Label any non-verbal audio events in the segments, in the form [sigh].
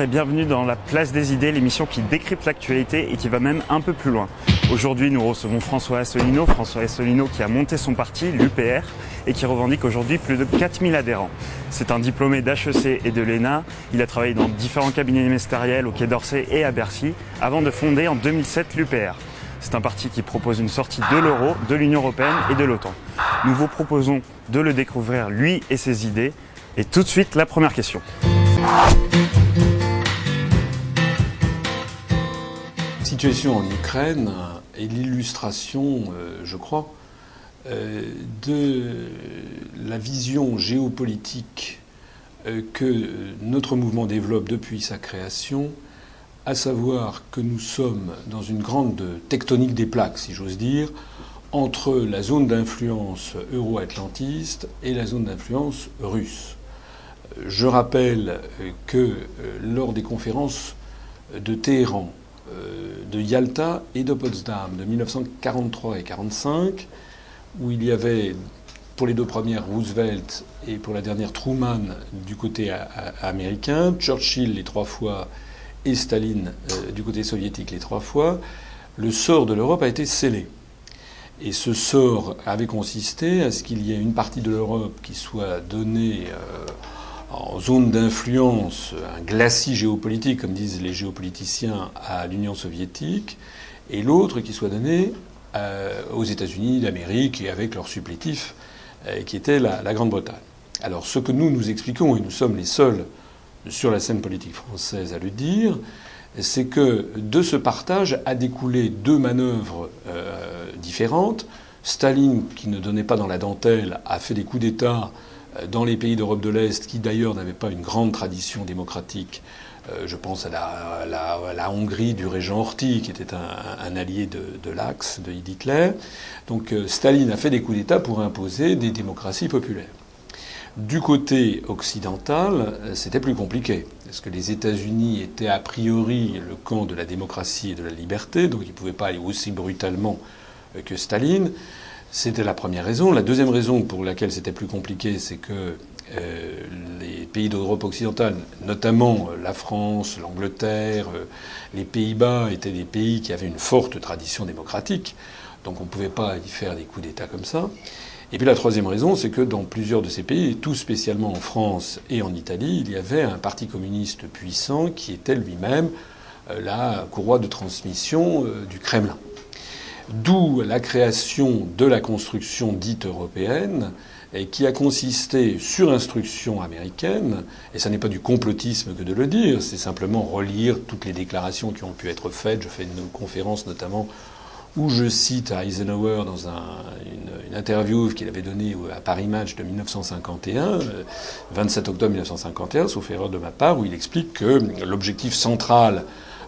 Et bienvenue dans la Place des idées, l'émission qui décrypte l'actualité et qui va même un peu plus loin. Aujourd'hui, nous recevons François Asselineau, François Asselineau qui a monté son parti, l'UPR, et qui revendique aujourd'hui plus de 4000 adhérents. C'est un diplômé d'HEC et de l'ENA. Il a travaillé dans différents cabinets ministériels au Quai d'Orsay et à Bercy, avant de fonder en 2007 l'UPR. C'est un parti qui propose une sortie de l'euro, de l'Union européenne et de l'OTAN. Nous vous proposons de le découvrir, lui et ses idées. Et tout de suite, la première question. Situation en Ukraine est l'illustration, euh, je crois, euh, de la vision géopolitique euh, que notre mouvement développe depuis sa création, à savoir que nous sommes dans une grande tectonique des plaques, si j'ose dire, entre la zone d'influence euro-atlantiste et la zone d'influence russe. Je rappelle que lors des conférences de Téhéran, de Yalta et de Potsdam de 1943 et 1945, où il y avait pour les deux premières Roosevelt et pour la dernière Truman du côté américain, Churchill les trois fois et Staline euh, du côté soviétique les trois fois, le sort de l'Europe a été scellé. Et ce sort avait consisté à ce qu'il y ait une partie de l'Europe qui soit donnée en zone d'influence, un glacis géopolitique, comme disent les géopoliticiens, à l'Union soviétique, et l'autre qui soit donné euh, aux États-Unis d'Amérique et avec leur supplétif, euh, qui était la, Grande-Bretagne. Alors ce que nous nous expliquons, et nous sommes les seuls sur la scène politique française à le dire, c'est que de ce partage a découlé deux manœuvres euh, différentes. Staline, qui ne donnait pas dans la dentelle, a fait des coups d'État dans les pays d'Europe de l'Est, qui d'ailleurs n'avaient pas une grande tradition démocratique, euh, je pense à la, Hongrie du régent Horthy, qui était un, allié de, l'Axe de Hitler. Donc euh, Staline a fait des coups d'État pour imposer des démocraties populaires. Du côté occidental, euh, c'était plus compliqué, parce que les États-Unis étaient a priori le camp de la démocratie et de la liberté, donc ils ne pouvaient pas aller aussi brutalement que Staline. C'était la première raison. La deuxième raison pour laquelle c'était plus compliqué, c'est que euh, les pays d'Europe occidentale, notamment euh, la France, l'Angleterre, euh, les Pays-Bas, étaient des pays qui avaient une forte tradition démocratique. Donc on ne pouvait pas y faire des coups d'État comme ça. Et puis la troisième raison, c'est que dans plusieurs de ces pays, tout spécialement en France et en Italie, il y avait un parti communiste puissant qui était lui-même la courroie de transmission du Kremlin. D'où la création de la construction dite européenne, qui a consisté sur instruction américaine, et ça n'est pas du complotisme que de le dire, c'est simplement relire toutes les déclarations qui ont pu être faites. Je fais une conférence notamment où je cite Eisenhower dans une, interview qu'il avait donnée à Paris Match de 1951, 27 octobre 1951, sauf erreur de ma part, où il explique que l'objectif central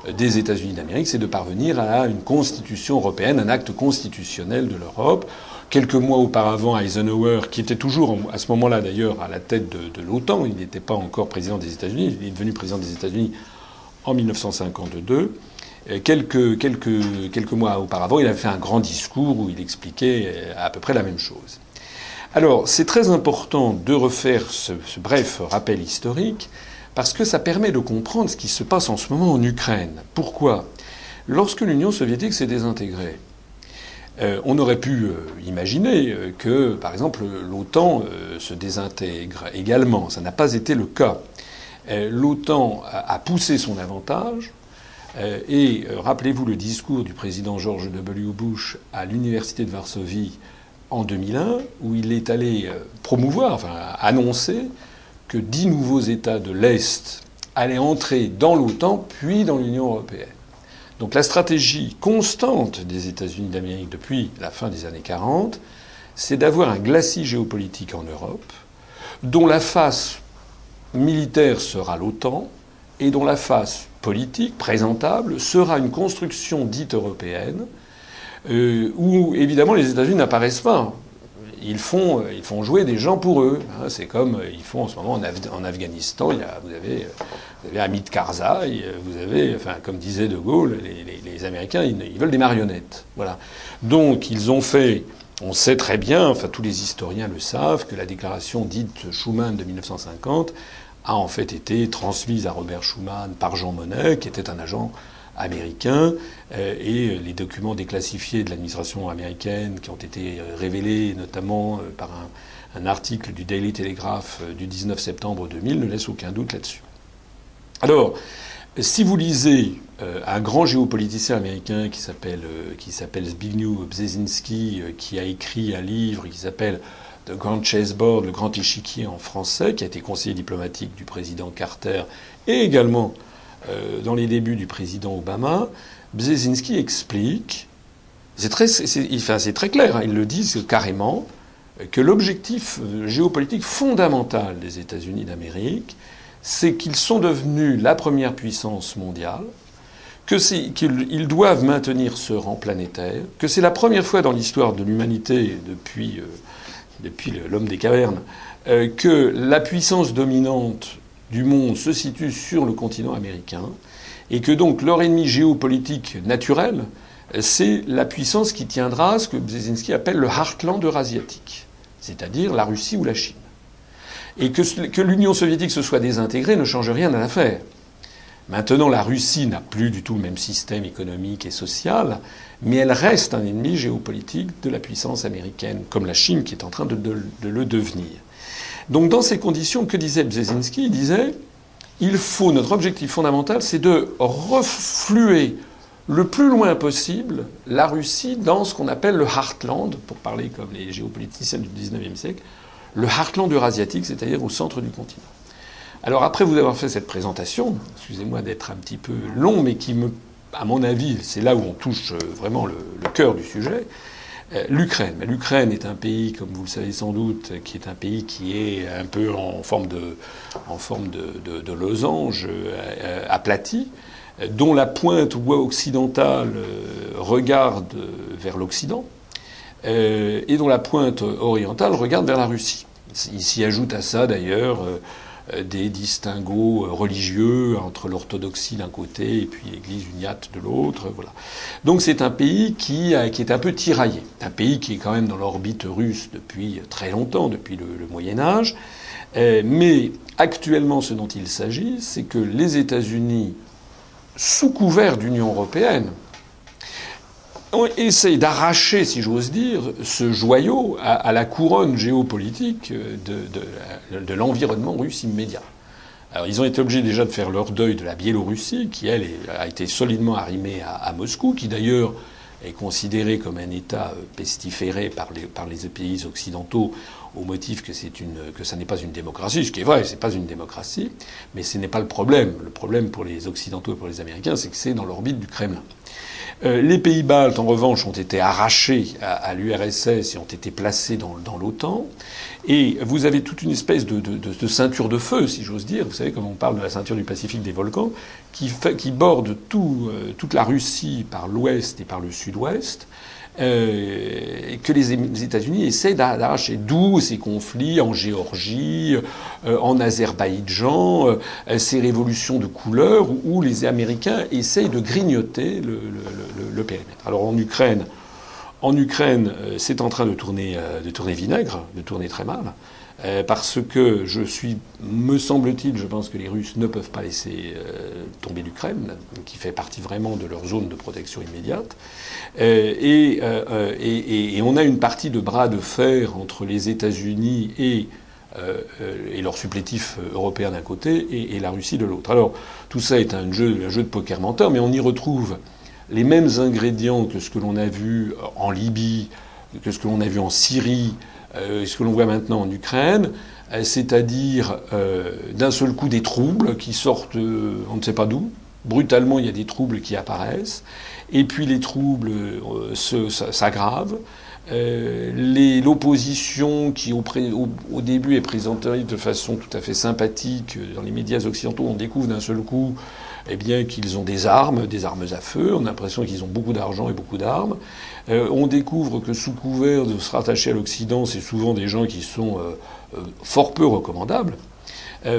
des États-Unis d'Amérique, c'est de parvenir à une constitution européenne, un acte constitutionnel de l'Europe. Quelques mois auparavant, Eisenhower, qui était toujours à ce moment-là d'ailleurs à la tête de, l'OTAN, il n'était pas encore président des États-Unis, il est devenu président des États-Unis en 1952. Quelques, quelques, quelques mois auparavant, il a fait un grand discours où il expliquait à peu près la même chose. Alors, c'est très important de refaire ce bref rappel historique parce que ça permet de comprendre ce qui se passe en ce moment en Ukraine. Pourquoi? Lorsque l'Union soviétique s'est désintégrée, euh, on aurait pu euh, imaginer euh, que, par exemple, l'OTAN se désintègre également. Ça n'a pas été le cas. L'OTAN a, poussé son avantage. et rappelez-vous le discours du président George W. Bush à l'université de Varsovie en 2001, où il est allé promouvoir, enfin annoncer que dix nouveaux États de l'Est allaient entrer dans l'OTAN puis dans l'Union européenne. Donc la stratégie constante des États-Unis d'Amérique depuis la fin des années 40, c'est d'avoir un glacis géopolitique en Europe, dont la face militaire sera l'OTAN et dont la face politique, présentable, sera une construction dite européenne, euh, où évidemment les États-Unis n'apparaissent pas ils font, ils font jouer des gens pour eux. Hein. c'est comme euh, ils font en ce moment en, Afghanistan. Vous, avez, vous avez Karzai, vous avez, comme disait De Gaulle, les, Américains, ils, ils, veulent des marionnettes. Voilà. Donc ils ont fait. On sait très bien, enfin tous les historiens le savent, que la déclaration dite Schuman de 1950 a en fait été transmise à Robert Schuman par Jean Monnet, qui était un agent américain, euh, et les documents déclassifiés de l'administration américaine qui ont été euh, révélés notamment euh, par un, article du Daily Telegraph du 19 septembre 2000 ne laissent aucun doute là-dessus. Alors, si vous lisez un grand géopoliticien américain qui s'appelle s'appelle Zbigniew Brzezinski, qui a écrit un livre qui s'appelle The Grand Chessboard, le grand échiquier en français, qui a été conseiller diplomatique du président Carter et également euh, dans les débuts du président Obama, Brzezinski explique, c'est très, c'est, très clair, hein, ils le disent carrément, que l'objectif géopolitique fondamental des États-Unis d'Amérique, c'est qu'ils sont devenus la première puissance mondiale, qu'ils doivent maintenir ce rang planétaire, que c'est la première fois dans l'histoire de l'humanité depuis, euh, depuis l'homme des cavernes euh, que la puissance dominante du monde se situe sur le continent américain et que donc leur ennemi géopolitique naturel, c'est la puissance qui tiendra ce que Brzezinski appelle le heartland eurasiatique, c'est-à-dire la Russie ou la Chine. Et que, l'Union soviétique se soit désintégrée ne change rien à l'affaire. Maintenant, la Russie n'a plus du tout le même système économique et social, mais elle reste un ennemi géopolitique de la puissance américaine, comme la Chine qui est en train de le devenir. Donc dans ces conditions, que disait Brzezinski? Il disait il faut, notre objectif fondamental, c'est de refluer le plus loin possible la Russie dans ce qu'on appelle le heartland, pour parler comme les géopoliticiens du XIXe siècle, le heartland eurasiatique, c'est-à-dire au centre du continent. Alors après vous avoir fait cette présentation, excusez-moi d'être un petit peu long, mais qui me, à mon avis, c'est là où on touche vraiment le, cœur du sujet, euh, L'Ukraine. L'Ukraine est un pays, comme vous le savez sans doute, qui est un pays qui est un peu en forme de, en forme de, losange euh, aplati, dont la pointe occidentale euh, regarde vers l'Occident et dont la pointe orientale regarde vers la Russie. Il s'y ajoute à ça d'ailleurs euh, des distinguos euh, religieux entre l'orthodoxie d'un côté et puis l'Église uniate de l'autre. Voilà. Donc c'est un pays qui, qui, est un peu tiraillé, un pays qui est quand même dans l'orbite russe depuis très longtemps, depuis le, le Moyen Âge. Euh, mais actuellement, ce dont il s'agit, c'est que les États-Unis, sous couvert d'Union européenne, essaye d'arracher, si j'ose dire, ce joyau à, la couronne géopolitique de, de, l'environnement russe immédiat. Alors, ils ont été obligés déjà de faire leur deuil de la Biélorussie, qui, elle, a été solidement arrimée à, Moscou, qui d'ailleurs est considéré comme un État euh, pestiféré par les, pays occidentaux au motif que, que ça n'est pas une démocratie, ce qui est vrai, c'est pas une démocratie, mais ce n'est pas le problème. Le problème pour les Occidentaux et pour les Américains, c'est que c'est dans l'orbite du Kremlin. Euh, les pays baltes, en revanche, ont été arrachés à, l'URSS et ont été placés dans, l'OTAN. Et vous avez toute une espèce de, ceinture de feu, si j'ose dire. Vous savez, comme on parle de la ceinture du Pacifique des volcans, qui, qui borde tout, euh, toute la Russie par l'ouest et par le sud-ouest. Euh, que les États-Unis essaient d'arracher. D'où ces conflits en Géorgie, euh, en Azerbaïdjan, euh, ces révolutions de couleur où les Américains essayent de grignoter le, le, périmètre. Alors en Ukraine, en Ukraine, c'est en train de tourner, de tourner vinaigre, de tourner très mal. Euh, parce que je suis, me semble-t-il, je pense que les Russes ne peuvent pas laisser euh, tomber l'Ukraine, qui fait partie vraiment de leur zone de protection immédiate. Euh, et, on a une partie de bras de fer entre les États-Unis et, et leur supplétif européen d'un côté et, la Russie de l'autre. Alors tout ça est un jeu, un jeu de poker menteur, mais on y retrouve les mêmes ingrédients que ce que l'on a vu en Libye, que ce que l'on a vu en Syrie, ce que l'on voit maintenant en Ukraine, euh, c'est-à-dire euh, d'un seul coup des troubles qui sortent, on ne sait pas d'où. Brutalement, il y a des troubles qui apparaissent, et puis les troubles s'aggravent. L'opposition qui au, au, début est présentée de façon tout à fait sympathique dans les médias occidentaux, on découvre d'un seul coup eh bien qu'ils ont des armes, des armes à feu. On a l'impression qu'ils ont beaucoup d'argent et beaucoup d'armes. Euh, on découvre que sous couvert de se rattacher à l'Occident, c'est souvent des gens qui sont euh, euh, fort peu recommandables.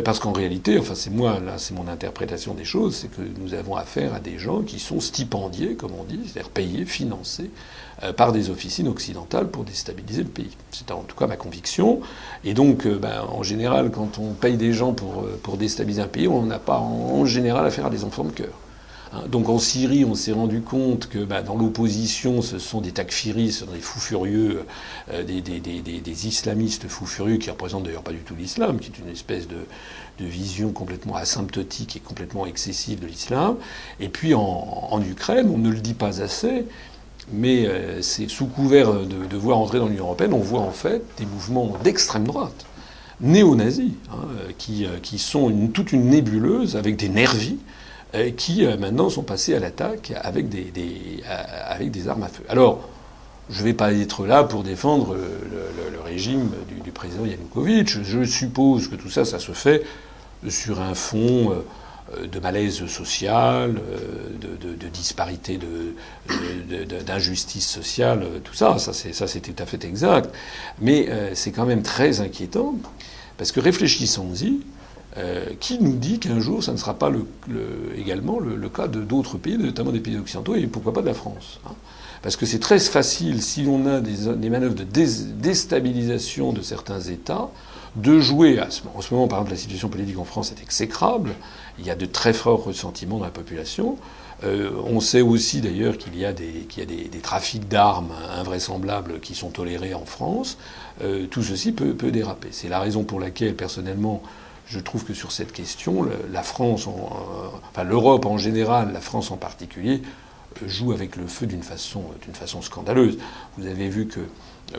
Parce qu'en réalité, enfin c'est moi, là c'est mon interprétation des choses, c'est que nous avons affaire à des gens qui sont stipendiés, comme on dit, c'est-à-dire payés, financés par des officines occidentales pour déstabiliser le pays. C'est en tout cas ma conviction. Et donc, euh, ben, en général, quand on paye des gens pour, pour déstabiliser un pays, on n'a pas en général affaire à des enfants de cœur. Hein, donc en Syrie, on s'est rendu compte que bah, dans l'opposition, ce sont des takfiris, ce sont des fous furieux, euh, des, islamistes fous furieux qui représentent d'ailleurs pas du tout l'islam, qui est une espèce de, de, vision complètement asymptotique et complètement excessive de l'islam. Et puis en, Ukraine, on ne le dit pas assez, mais euh, c'est sous couvert de, voir entrer dans l'Union européenne, on voit en fait des mouvements d'extrême droite néo-nazis, hein, qui, euh, qui, sont toute une nébuleuse avec des nervis euh, qui euh, maintenant sont passés à l'attaque avec des, armes à feu. Alors, je ne vais pas être là pour défendre le, régime du, du, président Yanukovych. Je suppose que tout ça, ça se fait sur un fond euh, de malaise social, de, de, de disparité, d'injustice sociale, tout ça, ça c'est, tout à fait exact. Mais c'est quand même très inquiétant, parce que réfléchissons-y, euh, qui nous dit qu'un jour, ça ne sera pas le, le, également le, le cas d'autres pays, notamment des pays occidentaux, et pourquoi pas de la France hein Parce que c'est très facile, si l'on a des, manœuvres de dé déstabilisation de certains États, de jouer. En ce moment, par exemple, la situation politique en France est exécrable. Il y a de très forts ressentiments dans la population. Euh, on sait aussi d'ailleurs qu'il y a des, trafics d'armes invraisemblables qui sont tolérés en France. Euh, tout ceci peut, déraper. C'est la raison pour laquelle, personnellement, je trouve que sur cette question, euh, l'Europe en général, la France en particulier, joue avec le feu d'une façon, d'une façon scandaleuse. Vous avez vu que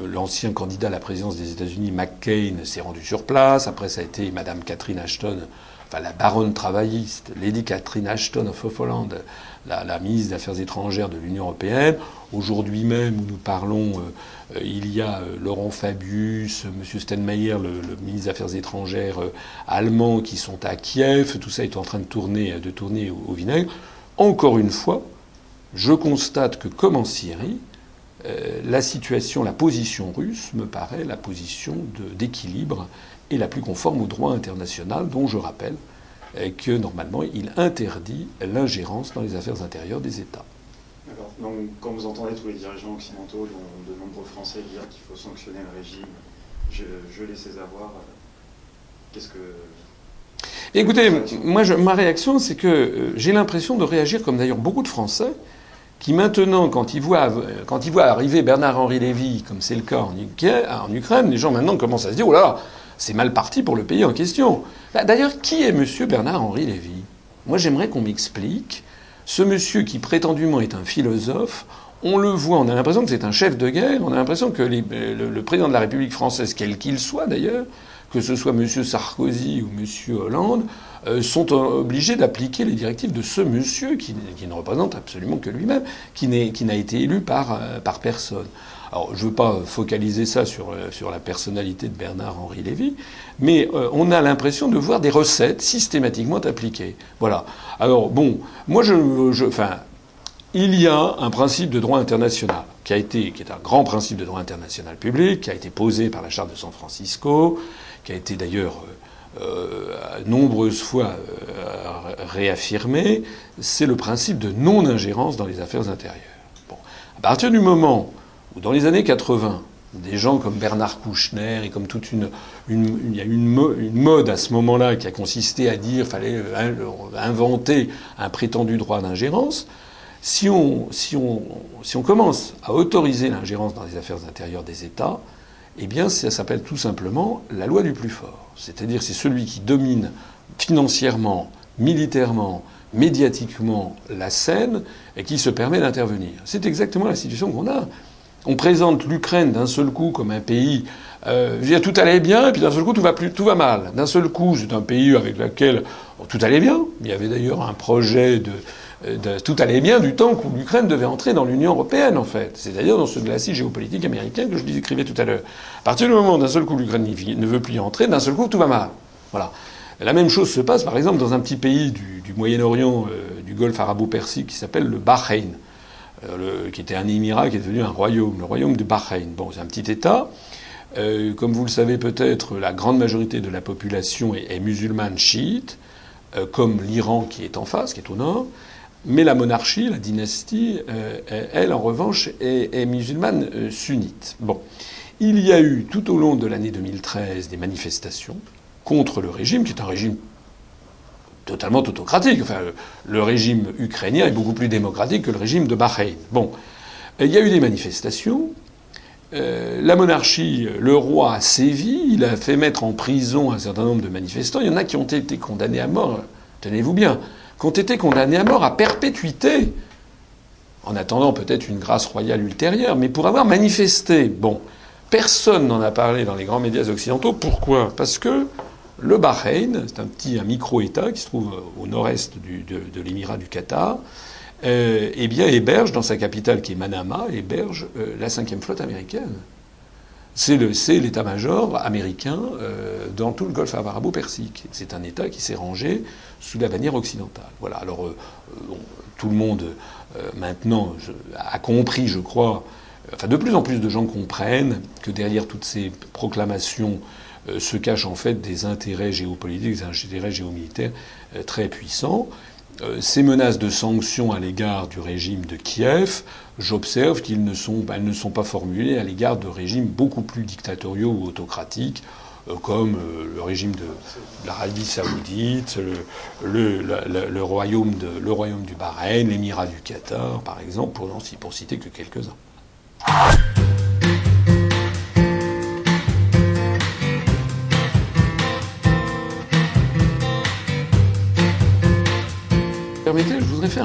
l'ancien candidat à la présidence des États-Unis, McCain, s'est rendu sur place. Après, ça a été Madame Catherine Ashton, la baronne travailliste, Lady Catherine Ashton of Holland, la, ministre des Affaires étrangères de l'Union européenne. Aujourd'hui même, où nous parlons, euh, il y a euh, Laurent Fabius, M. Steinmeier, le, ministre des Affaires étrangères euh, allemand, qui sont à Kiev. Tout ça est en train de tourner, de tourner au, vinaigre. Encore une fois, je constate que, comme en Syrie, euh, la situation, la position russe me paraît la position d'équilibre et la plus conforme au droit international, dont je rappelle que normalement il interdit l'ingérence dans les affaires intérieures des États. D'accord. Donc, quand vous entendez tous les dirigeants occidentaux, dont de nombreux Français, dire qu'il faut sanctionner le régime, je, geler ses avoirs, qu'est-ce que. Écoutez, moi, je, ma réaction, c'est que euh, j'ai l'impression de réagir comme d'ailleurs beaucoup de Français qui maintenant, quand ils voient, quand ils voient arriver Bernard-Henri Lévy, comme c'est le cas en, en, Ukraine, les gens maintenant commencent à se dire, oh là là, c'est mal parti pour le pays en question. D'ailleurs, qui est M. Bernard-Henri Lévy? Moi, j'aimerais qu'on m'explique. Ce monsieur qui prétendument est un philosophe, on le voit, on a l'impression que c'est un chef de guerre, on a l'impression que les, le, président de la République française, quel qu'il soit d'ailleurs, que ce soit M. Sarkozy ou M. Hollande, euh, sont obligés d'appliquer les directives de ce monsieur qui, ne représente absolument que lui-même, qui n'a été élu par, euh, par personne. Alors, je ne veux pas focaliser ça sur, euh, sur la personnalité de Bernard-Henri Lévy, mais euh, on a l'impression de voir des recettes systématiquement appliquées. Voilà. Alors, bon, moi, je, enfin, il y a un principe de droit international qui a été, qui est un grand principe de droit international public, qui a été posé par la Charte de San Francisco, qui a été d'ailleurs euh, nombreuses fois euh, réaffirmé, c'est le principe de non-ingérence dans les affaires intérieures. Bon. À partir du moment dans les années 80, des gens comme Bernard Kouchner et comme toute une, il y a une, mo une mode à ce moment-là qui a consisté à dire fallait euh, inventer un prétendu droit d'ingérence. Si on, si, on, si on commence à autoriser l'ingérence dans les affaires intérieures des États, eh bien, ça s'appelle tout simplement la loi du plus fort. C'est-à-dire, c'est celui qui domine financièrement, militairement, médiatiquement la scène et qui se permet d'intervenir. C'est exactement la situation qu'on a. On présente l'Ukraine d'un seul coup comme un pays. Euh, tout allait bien, et puis d'un seul coup tout va mal. D'un seul coup, c'est un pays avec lequel tout allait bien. Il y avait d'ailleurs un projet de, de, tout allait bien du temps où l'Ukraine devait entrer dans l'Union européenne, en fait. C'est-à-dire dans ce glacis géopolitique américain que je décrivais tout à l'heure. À partir du moment où d'un seul coup l'Ukraine ne veut plus y entrer, d'un seul coup tout va mal. Voilà. La même chose se passe, par exemple, dans un petit pays du, Moyen-Orient, euh, du Golfe arabo-persique, qui s'appelle le Bahreïn, euh, le, qui était un émirat, qui est devenu un royaume, le royaume de Bahreïn. Bon, c'est un petit État. Euh, comme vous le savez peut-être, la grande majorité de la population est, musulmane chiite, euh, comme l'Iran qui est en face, qui est au nord. Mais la monarchie, la dynastie, euh, elle, en revanche, est, est musulmane sunnite. Bon. Il y a eu tout au long de l'année 2013 des manifestations contre le régime, qui est un régime totalement autocratique. Enfin, le régime ukrainien est beaucoup plus démocratique que le régime de Bahreïn. Bon, il y a eu des manifestations. Euh, la monarchie, le roi a sévi, il a fait mettre en prison un certain nombre de manifestants. Il y en a qui ont été condamnés à mort, tenez-vous bien, qui ont été condamnés à mort à perpétuité, en attendant peut-être une grâce royale ultérieure, mais pour avoir manifesté. Bon, personne n'en a parlé dans les grands médias occidentaux. Pourquoi? Parce que le Bahreïn, c'est un petit un micro-État qui se trouve au nord-est de, l'émirat du Qatar, euh, eh bien, héberge dans sa capitale qui est Manama, héberge euh, la cinquième flotte américaine. C'est l'état-major américain euh, dans tout le golfe arabo-persique. C'est un État qui s'est rangé sous la bannière occidentale. Voilà. Alors, tout le monde maintenant a compris, je crois, enfin, de plus en plus de gens comprennent que derrière toutes ces proclamations se cachent en fait des intérêts géopolitiques, des intérêts géomilitaires très puissants. Euh, ces menaces de sanctions à l'égard du régime de Kiev, j'observe qu'elles ne, sont, ne sont pas formulées à l'égard de régimes beaucoup plus dictatoriaux ou autocratiques, euh, comme euh, le régime de l'Arabie saoudite, le, royaume de, le royaume du Bahreïn, l'émirat du Qatar, par exemple, pour, pour citer que quelques-uns.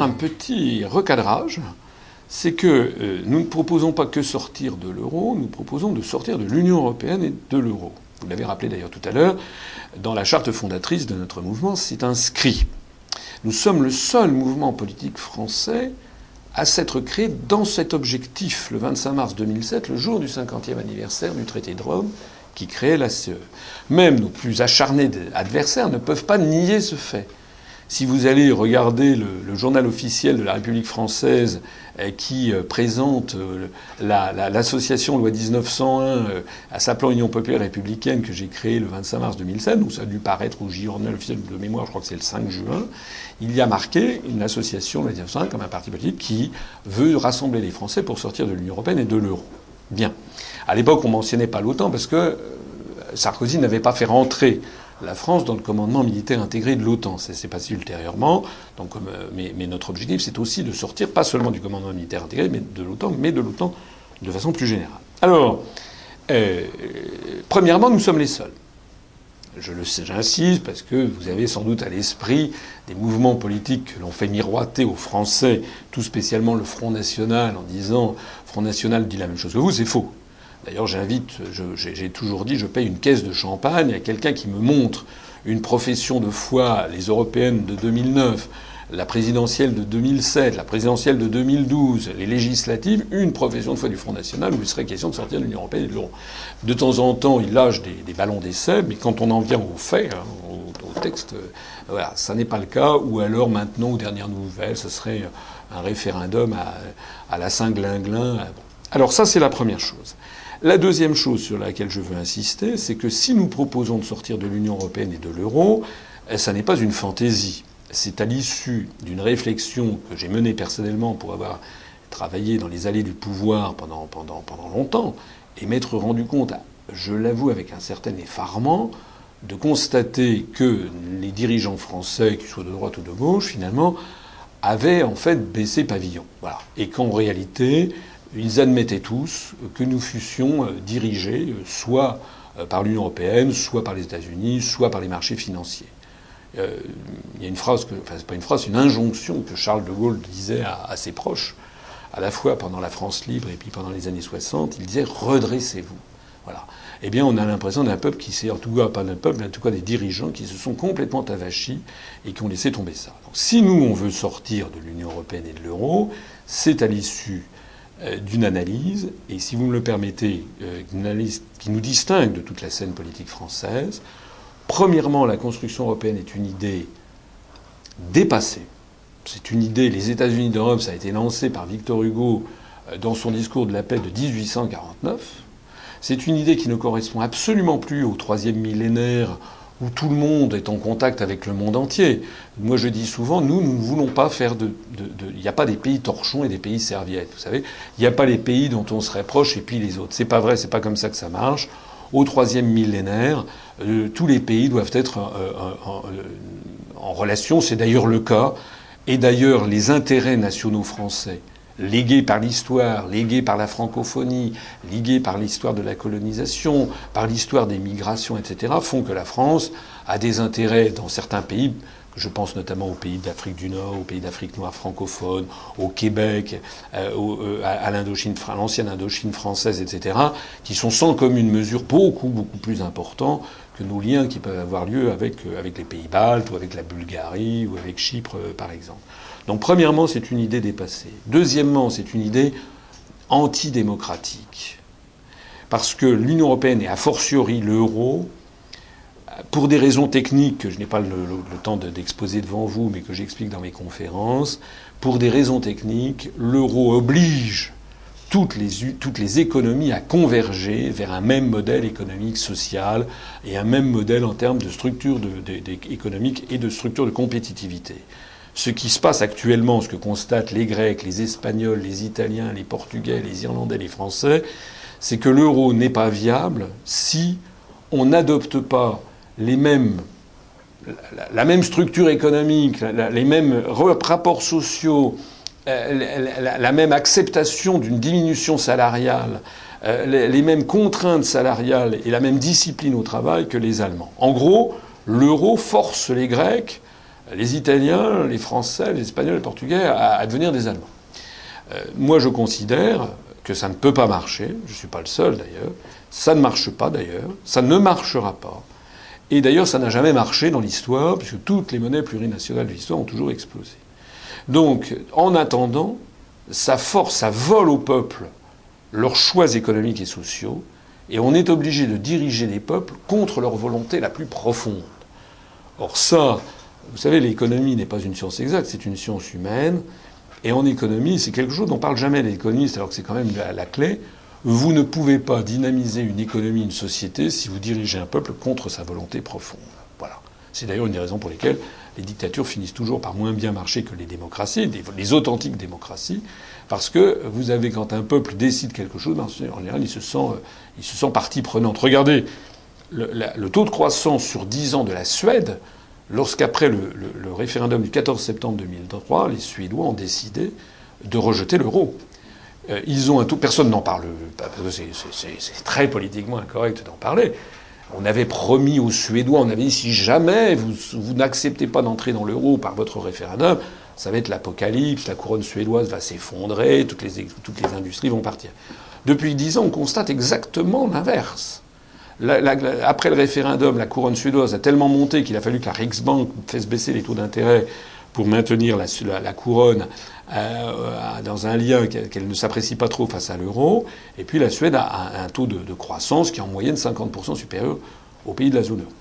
Un petit recadrage. C'est que euh, nous ne proposons pas que sortir de l'euro, nous proposons de sortir de l'Union européenne et de l'euro. Vous l'avez rappelé d'ailleurs tout à l'heure, dans la charte fondatrice de notre mouvement, c'est inscrit. Nous sommes le seul mouvement politique français à s'être créé dans cet objectif, le 25 mars 2007, le jour du 50e anniversaire du traité de Rome, qui créait la CE. Même nos plus acharnés adversaires ne peuvent pas nier ce fait. Si vous allez regarder le, journal officiel de la République française euh, qui euh, présente euh, l'association loi 1901 à sa plan Union populaire républicaine que j'ai créée le 25 mars 2007, donc ça a dû paraître au journal officiel de mémoire, je crois que c'est le 5 juin, il y a marqué une association loi 1901 comme un parti politique qui veut rassembler les Français pour sortir de l'Union européenne et de l'euro. Bien. À l'époque, on mentionnait pas l'OTAN parce que Sarkozy n'avait pas fait rentrer la France dans le commandement militaire intégré de l'OTAN. Ça s'est passé ultérieurement. Euh, mais, notre objectif, c'est aussi de sortir, pas seulement du commandement militaire intégré de l'OTAN, mais de l'OTAN de façon plus générale. Alors, euh, premièrement, nous sommes les seuls. Je le sais, j'insiste, parce que vous avez sans doute à l'esprit des mouvements politiques que l'on fait miroiter aux Français, tout spécialement le Front National, en disant Front National dit la même chose que vous, c'est faux. D'ailleurs, j'invite, j'ai toujours dit, je paye une caisse de champagne à quelqu'un qui me montre une profession de foi, les européennes de 2009, la présidentielle de 2007, la présidentielle de 2012, les législatives, une profession de foi du Front National où il serait question de sortir de l'Union européenne et de l'euro. De temps en temps, il lâche des, ballons d'essai, mais quand on en vient aux faits, hein, au, texte, euh, ça n'est pas le cas. Ou alors maintenant, aux dernières nouvelles, ce serait un référendum à, la Saint-Glinglin. Alors ça, c'est la première chose. La deuxième chose sur laquelle je veux insister, c'est que si nous proposons de sortir de l'Union européenne et de l'euro, eh, ça n'est pas une fantaisie. C'est à l'issue d'une réflexion que j'ai menée personnellement pour avoir travaillé dans les allées du pouvoir pendant, longtemps et m'être rendu compte, je l'avoue avec un certain effarement, de constater que les dirigeants français, qu'ils soient de droite ou de gauche, finalement, avaient en fait baissé pavillon. Et qu'en réalité, ils admettaient tous que nous fussions euh, dirigés euh, soit euh, par l'Union européenne, soit par les États-Unis, soit par les marchés financiers. il y a une phrase, pas une phrase, une injonction que Charles de Gaulle disait à, ses proches, à la fois pendant la France libre et puis pendant les années 60. Il disait redressez-vous. Voilà. Eh bien, on a l'impression d'un peuple qui s'est, en tout cas pas d'un peuple, mais en tout cas des dirigeants qui se sont complètement avachis et qui ont laissé tomber ça. Donc, si nous on veut sortir de l'Union européenne et de l'euro, c'est à l'issue d'une analyse, et si vous me le permettez, euh, une analyse qui nous distingue de toute la scène politique française. Premièrement, la construction européenne est une idée dépassée. C'est une idée, les États-Unis d'Europe, ça a été lancé par Victor Hugo euh, dans son discours de la paix de 1849. C'est une idée qui ne correspond absolument plus au troisième millénaire où tout le monde est en contact avec le monde entier. Moi, je dis souvent, nous, nous ne voulons pas faire de... Il n'y a pas des pays torchons et des pays serviettes, vous savez. Il n'y a pas les pays dont on serait proche et puis les autres. C'est pas vrai, c'est pas comme ça que ça marche. Au troisième millénaire, euh, tous les pays doivent être euh, en, en relation. C'est d'ailleurs le cas. Et d'ailleurs, les intérêts nationaux français légués par l'histoire, légués par la francophonie, légués par l'histoire de la colonisation, par l'histoire des migrations, etc., font que la France a des intérêts dans certains pays. Je pense notamment aux pays d'Afrique du Nord, aux pays d'Afrique noire francophone, au Québec, euh, euh, à l'Indochine, l'ancienne Indochine française, etc., qui sont sans commune mesure beaucoup, beaucoup plus importants que nos liens qui peuvent avoir lieu avec, euh, avec les pays baltes ou avec la Bulgarie ou avec Chypre, par exemple. Donc premièrement, c'est une idée dépassée. Deuxièmement, c'est une idée antidémocratique. Parce que l'Union européenne et a fortiori l'euro, pour des raisons techniques que je n'ai pas le, temps d'exposer devant vous, mais que j'explique dans mes conférences, pour des raisons techniques, l'euro oblige toutes les, économies à converger vers un même modèle économique, social et un même modèle en termes de structure économique et de structure de compétitivité ce qui se passe actuellement, ce que constatent les Grecs, les Espagnols, les Italiens, les Portugais, les Irlandais, les Français, c'est que l'euro n'est pas viable si on n'adopte pas les mêmes, la, même structure économique, les mêmes rapports sociaux, euh, la, même acceptation d'une diminution salariale, euh, les mêmes contraintes salariales et la même discipline au travail que les Allemands. En gros, l'euro force les Grecs les Italiens, les Français, les Espagnols, les Portugais à, devenir des Allemands. Euh, moi, je considère que ça ne peut pas marcher. Je ne suis pas le seul d'ailleurs. Ça ne marche pas d'ailleurs. Ça ne marchera pas. Et d'ailleurs, ça n'a jamais marché dans l'histoire, puisque toutes les monnaies plurinationales de l'histoire ont toujours explosé. Donc, en attendant, ça force, ça vole au peuple leurs choix économiques et sociaux, et on est obligé de diriger les peuples contre leur volonté la plus profonde. Or ça, vous savez, l'économie n'est pas une science exacte, c'est une science humaine. Et en économie, c'est quelque chose dont parle jamais les économistes, alors que c'est quand même la, clé. Vous ne pouvez pas dynamiser une économie, une société, si vous dirigez un peuple contre sa volonté profonde. Voilà. C'est d'ailleurs une des raisons pour lesquelles les dictatures finissent toujours par moins bien marcher que les démocraties, les authentiques démocraties, parce que vous avez, quand un peuple décide quelque chose, ben, en général, il se sent, euh, il se sent partie prenante. Regardez, le, le taux de croissance sur 10 ans de la Suède, lorsqu'après le, référendum du 14 septembre 2003, les Suédois ont décidé de rejeter l'euro. Euh, ils ont un tout. Personne n'en parle. Parce que c'est très politiquement incorrect d'en parler. On avait promis aux Suédois, on avait dit si jamais vous, n'acceptez pas d'entrer dans l'euro par votre référendum, ça va être l'apocalypse, la couronne suédoise va s'effondrer, toutes les, toutes les industries vont partir. Depuis dix ans, on constate exactement l'inverse après le référendum, la couronne suédoise a tellement monté qu'il a fallu que la Riksbank fasse baisser les taux d'intérêt pour maintenir la, couronne euh, dans un lien qu'elle ne s'apprécie pas trop face à l'euro. Et puis la Suède a un, taux de, croissance qui est en moyenne 50% supérieur aux pays de la zone euro.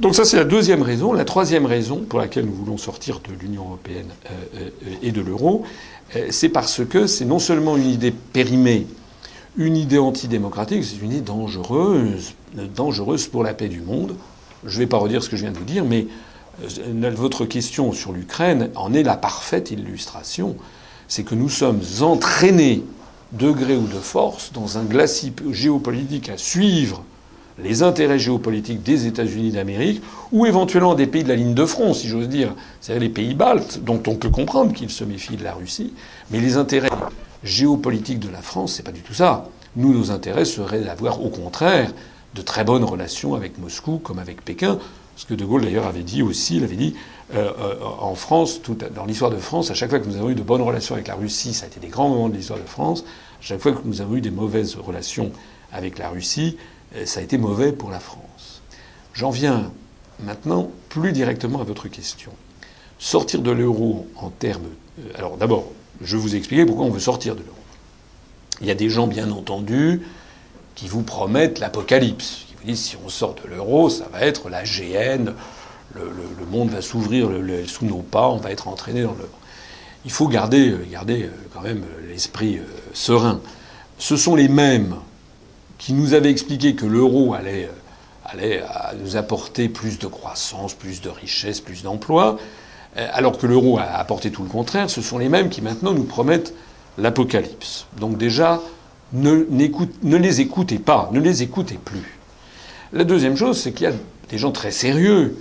Donc ça c'est la deuxième raison. La troisième raison pour laquelle nous voulons sortir de l'Union européenne euh, euh, et de l'euro, c'est parce que c'est non seulement une idée périmée une idée antidémocratique, c'est une idée dangereuse, dangereuse pour la paix du monde. Je ne vais pas redire ce que je viens de vous dire, mais euh, votre question sur l'Ukraine en est la parfaite illustration. C'est que nous sommes entraînés, de gré ou de force, dans un glacis géopolitique à suivre les intérêts géopolitiques des États-Unis d'Amérique, ou éventuellement des pays de la ligne de front, si j'ose dire, c'est-à-dire les pays baltes, dont on peut comprendre qu'ils se méfient de la Russie, mais les intérêts géopolitique de la France, c'est pas du tout ça. Nous, nos intérêts seraient d'avoir, au contraire, de très bonnes relations avec Moscou comme avec Pékin. Ce que De Gaulle d'ailleurs avait dit aussi, il avait dit euh, euh, en France, dans l'histoire de France, à chaque fois que nous avons eu de bonnes relations avec la Russie, ça a été des grands moments de l'histoire de France. À chaque fois que nous avons eu des mauvaises relations avec la Russie, euh, ça a été mauvais pour la France. J'en viens maintenant plus directement à votre question. Sortir de l'euro en termes. Alors d'abord, je vous expliquer pourquoi on veut sortir de l'euro. Il y a des gens, bien entendu, qui vous promettent l'apocalypse, qui vous disent si on sort de l'euro, ça va être la GN, le, monde va s'ouvrir sous nos pas, on va être entraîné dans l'euro. Il faut garder, garder euh, quand même l'esprit euh, serein. Ce sont les mêmes qui nous avait expliqué que l'euro allait, allait nous apporter plus de croissance, plus de richesse, plus d'emplois, alors que l'euro a apporté tout le contraire, ce sont les mêmes qui maintenant nous promettent l'apocalypse. Donc déjà, ne, ne les écoutez pas, ne les écoutez plus. La deuxième chose, c'est qu'il y a des gens très sérieux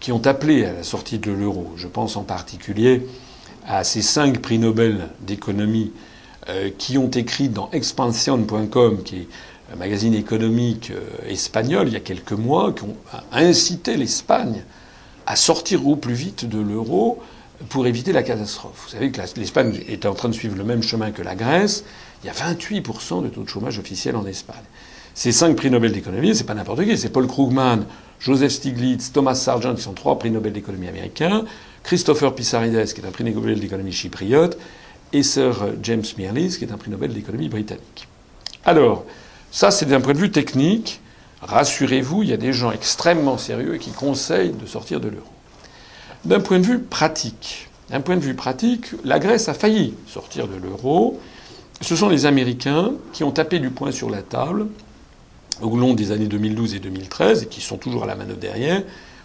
qui ont appelé à la sortie de l'euro. Je pense en particulier à ces cinq prix Nobel d'économie euh, qui ont écrit dans expansion.com, qui est un magazine économique euh, espagnol, il y a quelques mois, qui ont incité l'Espagne à sortir au plus vite de l'euro pour éviter la catastrophe. Vous savez que l'Espagne était en train de suivre le même chemin que la Grèce. Il y a 28% de taux de chômage officiel en Espagne. Ces cinq prix Nobel d'économie, c'est pas n'importe qui. C'est Paul Krugman, Joseph Stiglitz, Thomas Sargent, qui sont trois prix Nobel d'économie américains, Christopher Pissarides, qui est un prix Nobel d'économie chypriote, et Sir James Mirrlees, qui est un prix Nobel d'économie britannique. Alors, ça, c'est d'un point de vue technique. Rassurez-vous, il y a des gens extrêmement sérieux qui conseillent de sortir de l'euro. D'un point de vue pratique, d'un point de vue pratique, la Grèce a failli sortir de l'euro. Ce sont les Américains qui ont tapé du poing sur la table au long des années 2012 et 2013 et qui sont toujours à la manœuvre derrière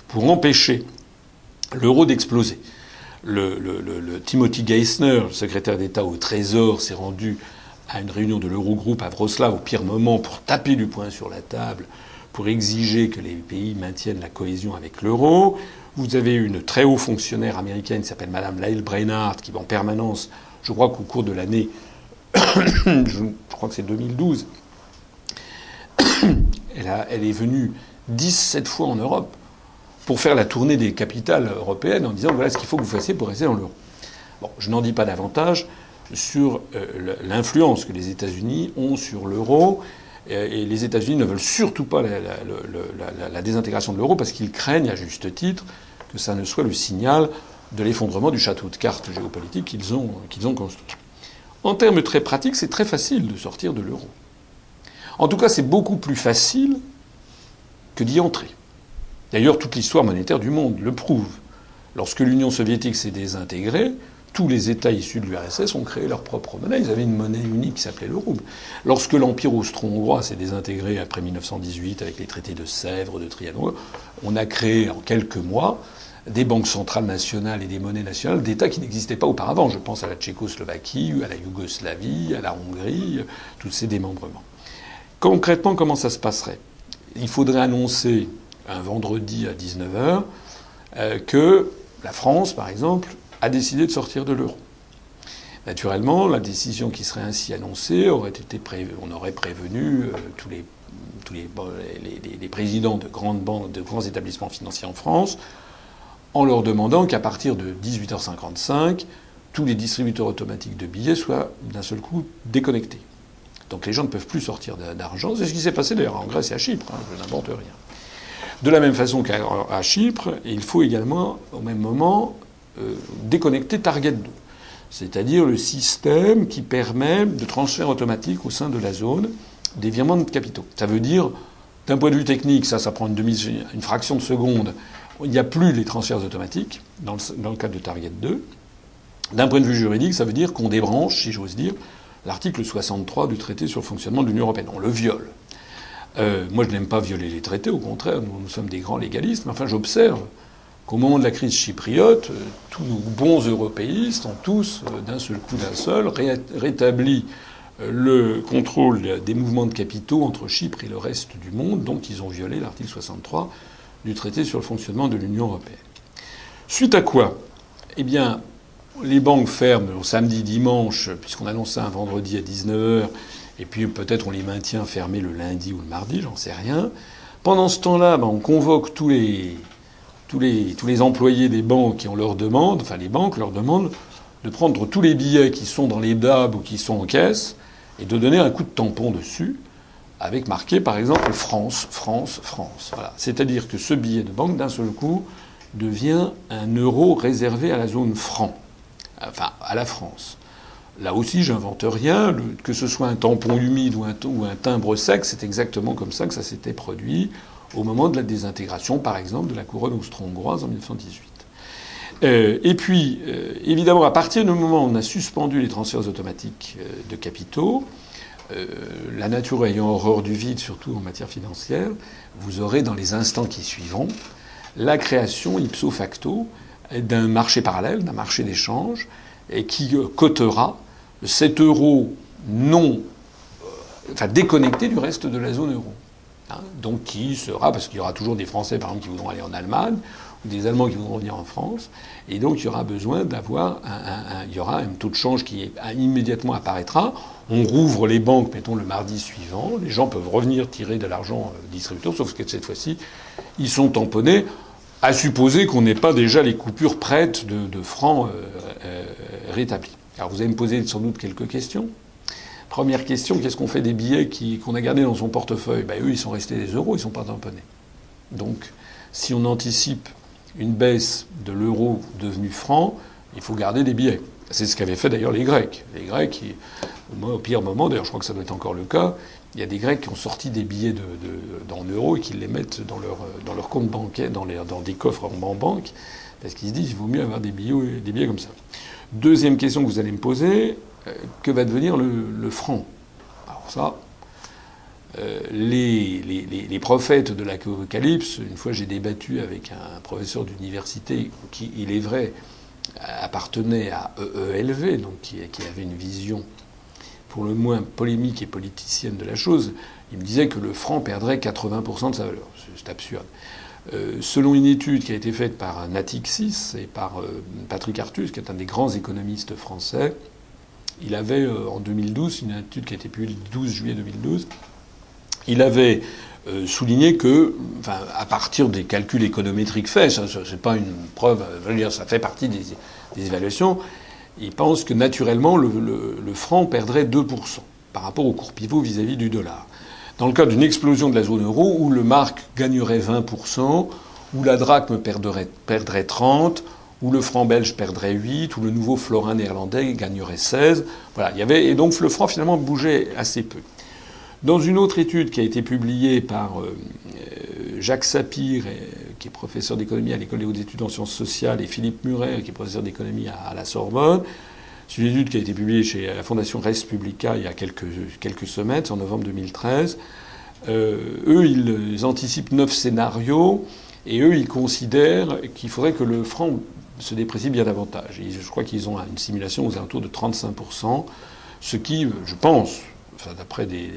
pour empêcher l'euro d'exploser. Le, Timothy Geithner, secrétaire d'État au Trésor, s'est rendu à une réunion de l'Eurogroupe à Wroclaw au pire moment pour taper du poing sur la table, pour exiger que les pays maintiennent la cohésion avec l'euro. Vous avez une très haut fonctionnaire américaine qui s'appelle Madame Lael Brainard, qui en permanence, je crois qu'au cours de l'année, [coughs] je crois que c'est 2012, [coughs] elle, elle est venue 17 fois en Europe pour faire la tournée des capitales européennes en disant voilà ce qu'il faut que vous fassiez pour rester dans l'euro. Bon, je n'en dis pas davantage sur euh, l'influence que les États-Unis ont sur l'euro. Et les États-Unis ne veulent surtout pas la, désintégration de l'euro parce qu'ils craignent, à juste titre, que ça ne soit le signal de l'effondrement du château de cartes géopolitique qu'ils ont, qu'ils ont construit. En termes très pratiques, c'est très facile de sortir de l'euro. En tout cas, c'est beaucoup plus facile que d'y entrer. D'ailleurs, toute l'histoire monétaire du monde le prouve. Lorsque l'Union soviétique s'est désintégrée, tous les États issus de l'URSS ont créé leur propre monnaie. Ils avaient une monnaie unique qui s'appelait le rouble. Lorsque l'Empire austro-hongrois s'est désintégré après 1918 avec les traités de Sèvres, de Trianon, on a créé en quelques mois des banques centrales nationales et des monnaies nationales d'États qui n'existaient pas auparavant. Je pense à la Tchécoslovaquie, à la Yougoslavie, à la Hongrie, tous ces démembrements. Concrètement, comment ça se passerait? Il faudrait annoncer un vendredi à 19h euh, que la France, par exemple, a décidé de sortir de l'euro. Naturellement, la décision qui serait ainsi annoncée aurait été on aurait prévenu euh, tous, les, présidents de grandes banques, de grands établissements financiers en France, en leur demandant qu'à partir de 18h55, tous les distributeurs automatiques de billets soient d'un seul coup déconnectés. Donc les gens ne peuvent plus sortir d'argent. C'est ce qui s'est passé d'ailleurs en Grèce et à Chypre. Hein, je n'invente rien. De la même façon qu'à Chypre, il faut également, au même moment, euh, déconnecter Target 2, c'est-à-dire le système qui permet de transfert automatique au sein de la zone des virements de capitaux. Ça veut dire, d'un point de vue technique, ça, prend une, fraction de seconde. Il n'y a plus les transferts automatiques dans le, dans le cadre de Target 2. D'un point de vue juridique, ça veut dire qu'on débranche, si j'ose dire, l'article 63 du traité sur le fonctionnement de l'Union européenne. On le viole. Euh, moi, je n'aime pas violer les traités, au contraire, nous, nous sommes des grands légalistes, mais enfin, j'observe qu'au moment de la crise chypriote, euh, tous nos bons européistes ont tous, euh, d'un seul coup d'un seul, rétabli le contrôle des mouvements de capitaux entre Chypre et le reste du monde, donc ils ont violé l'article 63 du traité sur le fonctionnement de l'Union européenne. Suite à quoi Eh bien, les banques ferment au samedi, dimanche, puisqu'on annonce ça un vendredi à 19h, et puis peut-être on les maintient fermés le lundi ou le mardi, j'en sais rien. Pendant ce temps-là, ben, on convoque tous les, tous, les, employés des banques et on leur demande, enfin les banques leur demandent de prendre tous les billets qui sont dans les DAB ou qui sont en caisse et de donner un coup de tampon dessus avec marqué par exemple France, France, France. Voilà. C'est-à-dire que ce billet de banque d'un seul coup devient un euro réservé à la zone franc enfin à la France. Là aussi, j'invente rien. que ce soit un tampon humide ou un timbre sec, c'est exactement comme ça que ça s'était produit au moment de la désintégration, par exemple, de la couronne austro-hongroise en 1918. Euh, et puis, euh, évidemment, à partir du moment où on a suspendu les transferts automatiques euh, de capitaux, la nature ayant horreur du vide, surtout en matière financière, vous aurez dans les instants qui suivront la création ipso facto d'un marché parallèle, d'un marché d'échange, qui cotera 7 euros non, enfin déconnecté du reste de la zone euro. Hein, donc qui sera, parce qu'il y aura toujours des Français par exemple qui voudront aller en Allemagne, ou des Allemands qui voudront venir en France, et donc il y aura besoin d'avoir un, taux de change qui immédiatement apparaîtra. On rouvre les banques, mettons le mardi suivant, les gens peuvent revenir tirer de l'argent euh, distributeur, sauf que cette fois-ci, ils sont tamponnés, à supposer qu'on n'ait pas déjà les coupures prêtes de, francs euh, euh, rétablis. Alors vous allez me poser sans doute quelques questions. Première question, qu'est-ce qu'on fait des billets qu'on a gardés dans son portefeuille ben, Eux, ils sont restés des euros, ils ne sont pas tamponnés. Donc, si on anticipe une baisse de l'euro devenu franc, il faut garder des billets. C'est ce qu'avaient fait d'ailleurs les Grecs. Les Grecs, au pire moment, d'ailleurs je crois que ça doit être encore le cas, il y a des Grecs qui ont sorti des billets de, de, euros et qui les mettent dans leur, dans leur compte bancaire, dans, des coffres en banque, parce qu'ils se disent qu'il vaut mieux avoir des billets, des billets comme ça. Deuxième question que vous allez me poser, que va devenir le, franc Alors ça, euh, les, prophètes de l'Apocalypse, une fois j'ai débattu avec un professeur d'université qui, il est vrai, appartenait à EELV, donc qui, qui, avait une vision pour le moins polémique et politicienne de la chose, il me disait que le franc perdrait 80% de sa valeur. C'est absurde. Euh, selon une étude qui a été faite par Natixis et par Patrick Artus, qui est un des grands économistes français, il avait euh, en 2012, une étude qui a été publiée le 12 juillet 2012, il avait euh, souligné que, enfin, à partir des calculs économétriques faits, ça, c'est pas une preuve, dire, ça fait partie des, évaluations, il pense que naturellement le, franc perdrait 2% par rapport au cours pivot vis-à-vis du dollar. Dans le cas d'une explosion de la zone euro, où le marque gagnerait 20%, où la drachme perdrait 30%, où le franc belge perdrait 8, où le nouveau florin néerlandais gagnerait 16. Voilà, il y avait, et donc le franc finalement bougeait assez peu. Dans une autre étude qui a été publiée par euh, euh, Jacques Sapir, qui est professeur d'économie à l'école des hautes études en sciences sociales, et Philippe Muret, qui est professeur d'économie à, la Sorbonne, c'est une étude qui a été publiée chez la Fondation Res Publica il y a quelques, quelques semaines, en novembre 2013. Euh, eux, ils anticipent neuf scénarios, et eux, ils considèrent qu'il faudrait que le franc se déprécient bien davantage. je crois qu'ils ont une simulation aux alentours de 35%, ce qui, je pense, enfin, d'après des.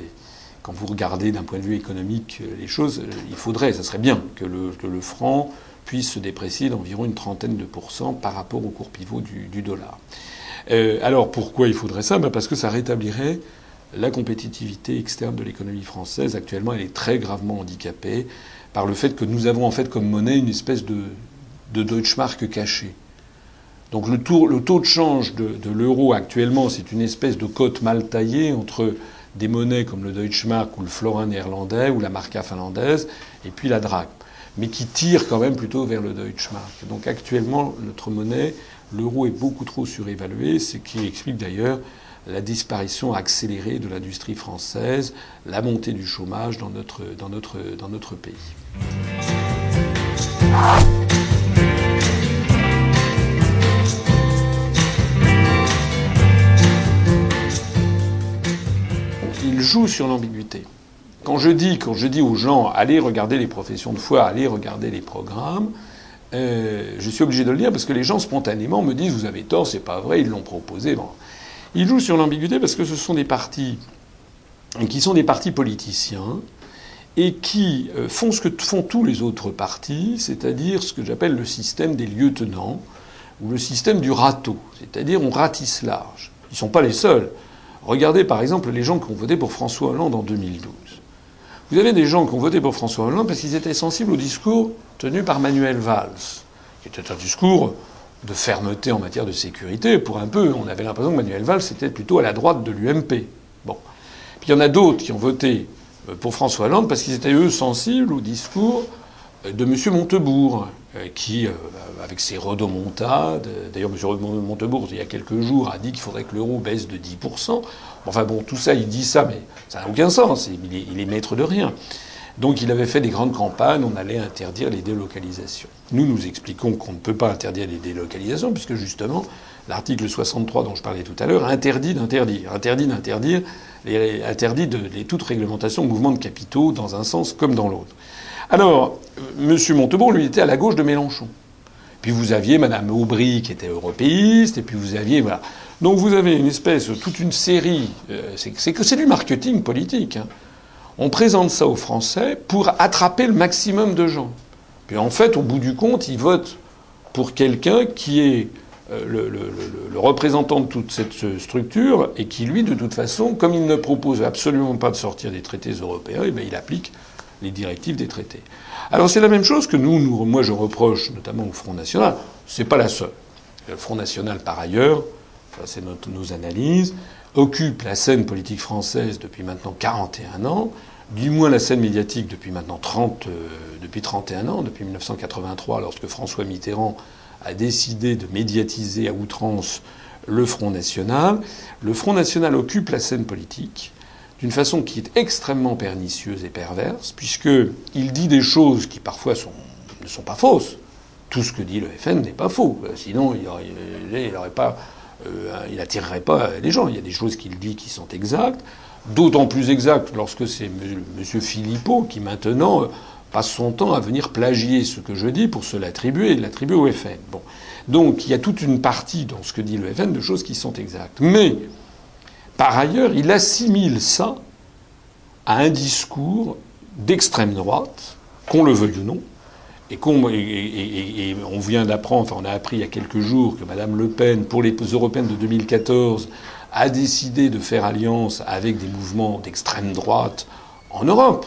Quand vous regardez d'un point de vue économique les choses, il faudrait, ça serait bien que le, le franc puisse se déprécier d'environ une trentaine de pourcents par rapport au cours pivot du, dollar. Euh, alors pourquoi il faudrait ça? Ben Parce que ça rétablirait la compétitivité externe de l'économie française. Actuellement, elle est très gravement handicapée par le fait que nous avons en fait comme monnaie une espèce de, de Deutschmark caché. Donc le, taux de change de, l'euro actuellement, c'est une espèce de cote mal taillée entre des monnaies comme le Deutschmark ou le florin néerlandais ou la marca finlandaise et puis la drachme, mais qui tire quand même plutôt vers le Deutschmark. Donc actuellement, notre monnaie, l'euro est beaucoup trop surévalué, ce qui explique d'ailleurs la disparition accélérée de l'industrie française, la montée du chômage dans notre, dans notre, dans notre pays. Joue sur l'ambiguïté. Quand je dis, quand je dis aux gens, allez regarder les professions de foi, allez regarder les programmes, euh, je suis obligé de le dire parce que les gens spontanément me disent, vous avez tort, c'est pas vrai, ils l'ont proposé. Ils jouent sur l'ambiguïté parce que ce sont des partis qui sont des partis politiciens et qui euh, font ce que font tous les autres partis, c'est-à-dire ce que j'appelle le système des lieutenants ou le système du râteau, c'est-à-dire on ratisse large. Ils ne sont pas les seuls. Regardez par exemple les gens qui ont voté pour François Hollande en 2012. Vous avez des gens qui ont voté pour François Hollande parce qu'ils étaient sensibles au discours tenu par Manuel Valls, qui était un discours de fermeté en matière de sécurité. Pour un peu, on avait l'impression que Manuel Valls était plutôt à la droite de l'UMP. Bon. Puis il y en a d'autres qui ont voté euh, pour François Hollande parce qu'ils étaient, eux, sensibles au discours euh, de M. Montebourg, qui, avec ses rodomontades, d'ailleurs M. Montebourg, il y a quelques jours, a dit qu'il faudrait que l'euro baisse de 10%. Enfin bon, tout ça, il dit ça, mais ça n'a aucun sens. Il est, maître de rien. Donc il avait fait des grandes campagnes, on allait interdire les délocalisations. Nous, nous expliquons qu'on ne peut pas interdire les délocalisations, puisque justement, l'article 63 dont je parlais tout à l'heure, interdit d'interdire, interdit d'interdire, interdit de, de, toute réglementation, mouvement de capitaux dans un sens comme dans l'autre. Alors, M. Montebourg, lui, était à la gauche de Mélenchon. Puis vous aviez Mme Aubry qui était européiste, et puis vous aviez voilà. Donc vous avez une espèce, toute une série. Euh, c'est que c'est du marketing politique. Hein. On présente ça aux Français pour attraper le maximum de gens. Puis en fait, au bout du compte, ils votent pour quelqu'un qui est euh, le, représentant de toute cette structure et qui, lui, de toute façon, comme il ne propose absolument pas de sortir des traités européens, eh bien, il applique les directives des traités. Alors c'est la même chose que nous, moi je reproche notamment au Front National. C'est pas la seule. Le Front National, par ailleurs, c'est nos analyses, occupe la scène politique française depuis maintenant 41 ans, du moins la scène médiatique depuis maintenant 30, euh, depuis 31 ans, depuis 1983, lorsque François Mitterrand a décidé de médiatiser à outrance le Front National. Le Front National occupe la scène politique d'une façon qui est extrêmement pernicieuse et perverse, puisqu'il dit des choses qui parfois ne sont pas fausses. Tout ce que dit le FN n'est pas faux. Euh, sinon, il n'attirerait pas, euh, pas les gens. Il y a des choses qu'il dit qui sont exactes, d'autant plus exactes lorsque c'est M. Philippot qui maintenant euh, passe son temps à venir plagier ce que je dis pour se l'attribuer, l'attribuer au FN. Bon. Donc il y a toute une partie dans ce que dit le FN de choses qui sont exactes. Mais par ailleurs, il assimile ça à un discours d'extrême droite, qu'on le veuille ou non, et, on vient d'apprendre, enfin on a appris il y a quelques jours que Mme Le Pen, pour les européennes de 2014, a décidé de faire alliance avec des mouvements d'extrême droite en Europe.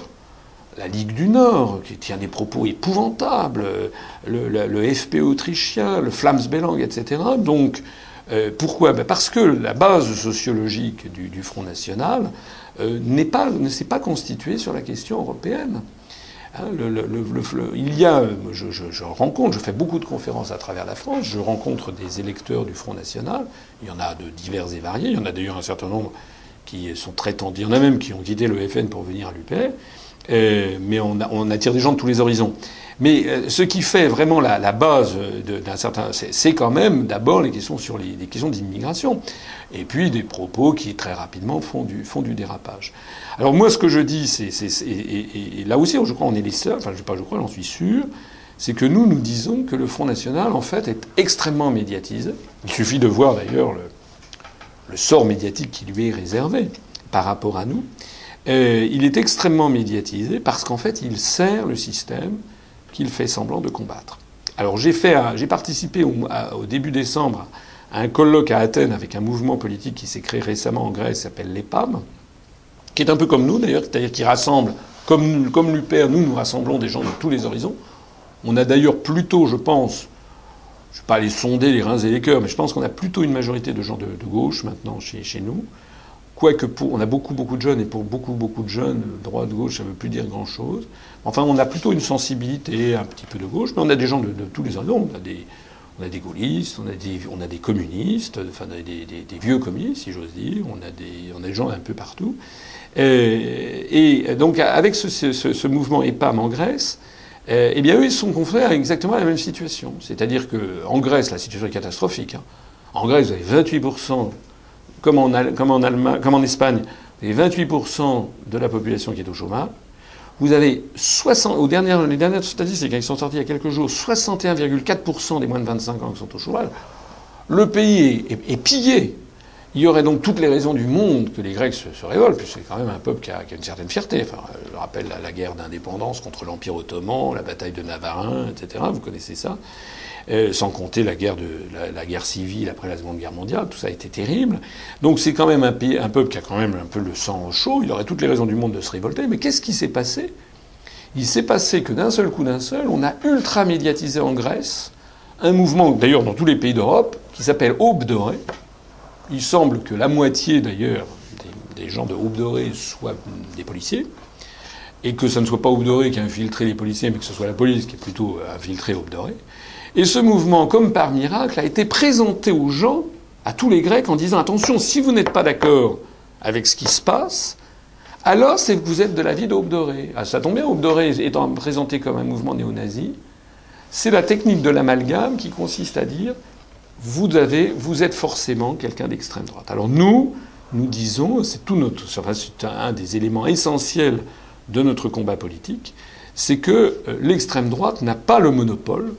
La Ligue du Nord, qui tient des propos épouvantables, le, le FP autrichien, le Flamsbelang, etc. Donc, euh, pourquoi? Ben Parce que la base sociologique du, Front National euh, pas, ne s'est pas constituée sur la question européenne. Hein, il y a, je, rencontre, je fais beaucoup de conférences à travers la France, je rencontre des électeurs du Front National, il y en a de divers et variés, il y en a d'ailleurs un certain nombre qui sont très tendus, il y en a même qui ont quitté le FN pour venir à l'UPR, euh, mais on, attire des gens de tous les horizons. Mais euh, ce qui fait vraiment la, base d'un certain, c'est quand même d'abord les questions sur les, questions d'immigration, et puis des propos qui très rapidement font du, font du dérapage. Alors moi, ce que je dis, c'est, et, là aussi, je crois, on est les seuls. Enfin, je pas, je crois, j'en suis sûr. C'est que nous, nous disons que le Front National, en fait, est extrêmement médiatisé. Il suffit de voir d'ailleurs le, le sort médiatique qui lui est réservé par rapport à nous. Euh, il est extrêmement médiatisé parce qu'en fait, il sert le système qu'il fait semblant de combattre. Alors j'ai participé au, début décembre à un colloque à Athènes avec un mouvement politique qui s'est créé récemment en Grèce, s'appelle l'EPAM, qui est un peu comme nous d'ailleurs, c'est-à-dire qui rassemble, comme, comme l'UPR, nous nous rassemblons des gens de tous les horizons. On a d'ailleurs plutôt, je pense, je ne vais pas aller sonder les reins et les cœurs, mais je pense qu'on a plutôt une majorité de gens de, gauche maintenant chez nous. Quoique pour, on a beaucoup, beaucoup de jeunes, et pour beaucoup, beaucoup de jeunes, droite, gauche, ça ne veut plus dire grand-chose. Enfin, on a plutôt une sensibilité un petit peu de gauche, mais on a des gens de, tous les horizons. On a des, on a des gaullistes, on a des, on a des communistes, enfin des, vieux communistes, si j'ose dire. On a des, on a des gens un peu partout. Et, et donc, avec ce, mouvement EPAM en Grèce, eh bien, eux, ils sont confrontés à exactement la même situation. C'est-à-dire qu'en Grèce, la situation est catastrophique. Hein. En Grèce, vous avez 28% comme en, Allemagne, comme Espagne, vous avez 28% de la population qui est au chômage. Vous avez 60, aux dernières, statistiques qui sont sorties il y a quelques jours, 61,4% des moins de 25 ans qui sont au chômage. Le pays est, pillé. Il y aurait donc toutes les raisons du monde que les Grecs se, révoltent, puisque c'est quand même un peuple qui a, une certaine fierté. Enfin, je rappelle la, la guerre d'indépendance contre l'Empire ottoman, la bataille de Navarin, etc. Vous connaissez ça. Euh, sans compter la guerre, de, la, guerre civile après la Seconde Guerre mondiale, tout ça a été terrible. Donc c'est quand même un, peuple qui a quand même un peu le sang chaud, il aurait toutes les raisons du monde de se révolter, mais qu'est-ce qui s'est passé? Il s'est passé que d'un seul coup d'un seul, on a ultra médiatisé en Grèce un mouvement, d'ailleurs dans tous les pays d'Europe, qui s'appelle Aube Dorée. Il semble que la moitié d'ailleurs des, gens de Aube Dorée soient des policiers et que ce ne soit pas Aube Dorée qui a infiltré les policiers, mais que ce soit la police qui a plutôt infiltré Aube Dorée. Et ce mouvement, comme par miracle, a été présenté aux gens, à tous les Grecs, en disant attention, si vous n'êtes pas d'accord avec ce qui se passe, alors c'est que vous êtes de la vie d'Aube Dorée. Ah, ça tombe bien, Aube Dorée étant présenté comme un mouvement néo-nazi, c'est la technique de l'amalgame qui consiste à dire vous, êtes forcément quelqu'un d'extrême droite. Alors nous, nous disons, c'est tout notre, c'est un des éléments essentiels de notre combat politique, c'est que euh, l'extrême droite n'a pas le monopole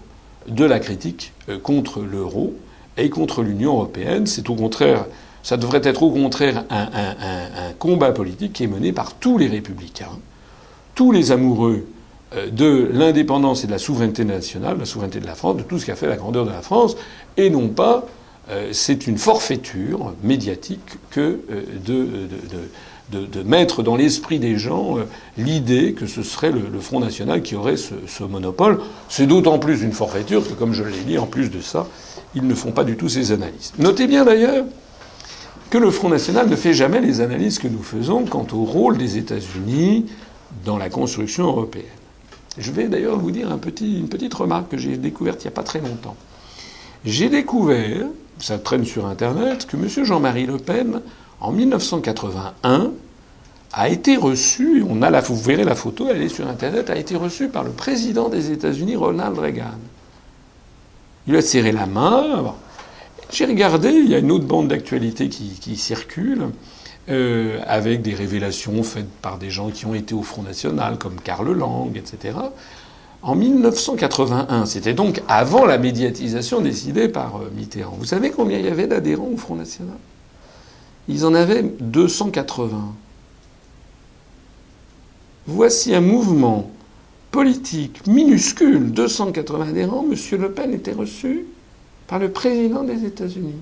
de la critique euh, contre l'euro et contre l'Union européenne. C'est au contraire, ça devrait être au contraire un, combat politique qui est mené par tous les républicains, tous les amoureux euh, de l'indépendance et de la souveraineté nationale, de la souveraineté de la France, de tout ce qui a fait la grandeur de la France, et non pas c'est une forfaiture médiatique que de, mettre dans l'esprit des gens euh, l'idée que ce serait le, Front National qui aurait ce, monopole. C'est d'autant plus une forfaiture que, comme je l'ai dit, en plus de ça, ils ne font pas du tout ces analyses. Notez bien d'ailleurs que le Front National ne fait jamais les analyses que nous faisons quant au rôle des États-Unis dans la construction européenne. Je vais d'ailleurs vous dire une petite remarque que j'ai découverte il n'y a pas très longtemps. J'ai découvert, ça traîne sur Internet, que M. Jean-Marie Le Pen en 1981, a été reçu, on a la, vous verrez la photo, elle est sur Internet, a été reçu par le président des États-Unis, Ronald Reagan. Il lui a serré la main. J'ai regardé, il y a une autre bande d'actualité qui, circule, euh, avec des révélations faites par des gens qui ont été au Front National, comme Karl Lang, etc. En 1981, c'était donc avant la médiatisation décidée par euh, Mitterrand. Vous savez combien il y avait d'adhérents au Front National? Ils en avaient 280. Voici un mouvement politique minuscule, 280 adhérents. M. Le Pen était reçu par le président des États-Unis.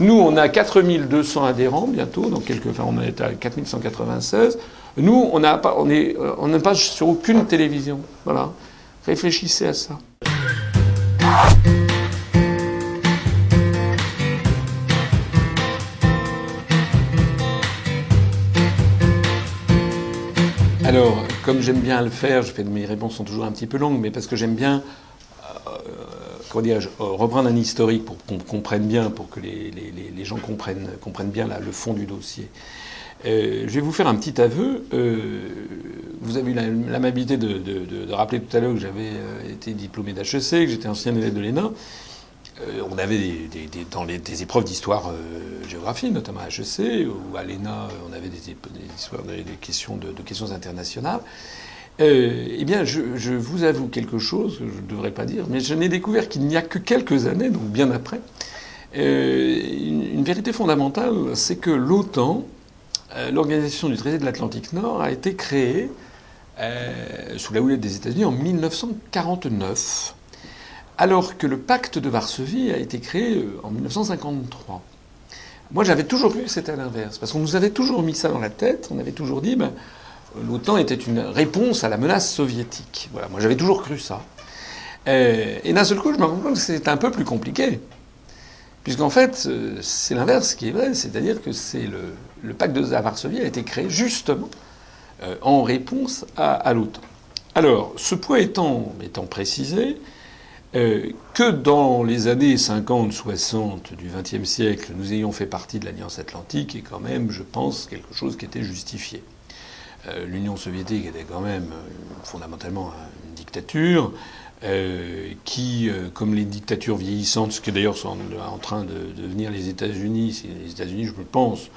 Nous, on a 4200 adhérents bientôt, donc quelques, enfin, on est à 4196. Nous, on n'a pas, on est, on pas sur aucune télévision. Voilà. Réfléchissez à ça. Alors, comme j'aime bien le faire, je fais, mes réponses sont toujours un petit peu longues, mais parce que j'aime bien euh, comment euh, reprendre un historique pour qu'on comprenne bien, pour que les, gens comprennent, comprennent bien le fond du dossier. Euh, je vais vous faire un petit aveu. vous avez eu l'amabilité de, de, rappeler tout à l'heure que j'avais été diplômé d'HEC, que j'étais ancien élève de l'ENA. Euh, on avait dans les, des épreuves d'histoire-géographie, euh, notamment à HEC, ou à l'ENA, on avait des, des questions de, questions internationales. Euh, eh bien, je, vous avoue quelque chose que je ne devrais pas dire, mais je n'ai découvert qu'il n'y a que quelques années, donc bien après, une, vérité fondamentale, c'est que l'OTAN, l'organisation du traité de l'Atlantique Nord, a été créée sous la houlette des États-Unis en 1949 alors que le pacte de Varsovie a été créé euh, en 1953. Moi, j'avais toujours cru que c'était à l'inverse, parce qu'on nous avait toujours mis ça dans la tête, on avait toujours dit, ben, l'OTAN était une réponse à la menace soviétique. Voilà, moi j'avais toujours cru ça. Euh, et d'un seul coup, je me rends compte que c'est un peu plus compliqué. Puisqu'en fait, euh, c'est l'inverse qui est vrai, c'est-à-dire que le, pacte de Varsovie a été créé justement en réponse à, l'OTAN. Alors, ce point étant précisé, euh, que dans les années 50-60 du XXe siècle, nous ayons fait partie de l'Alliance Atlantique est quand même, je pense, quelque chose qui était justifié. Euh, L'Union soviétique était quand même euh, fondamentalement une dictature qui, comme les dictatures vieillissantes, ce qui d'ailleurs sont en, train de devenir les États-Unis, les États-Unis, je pense,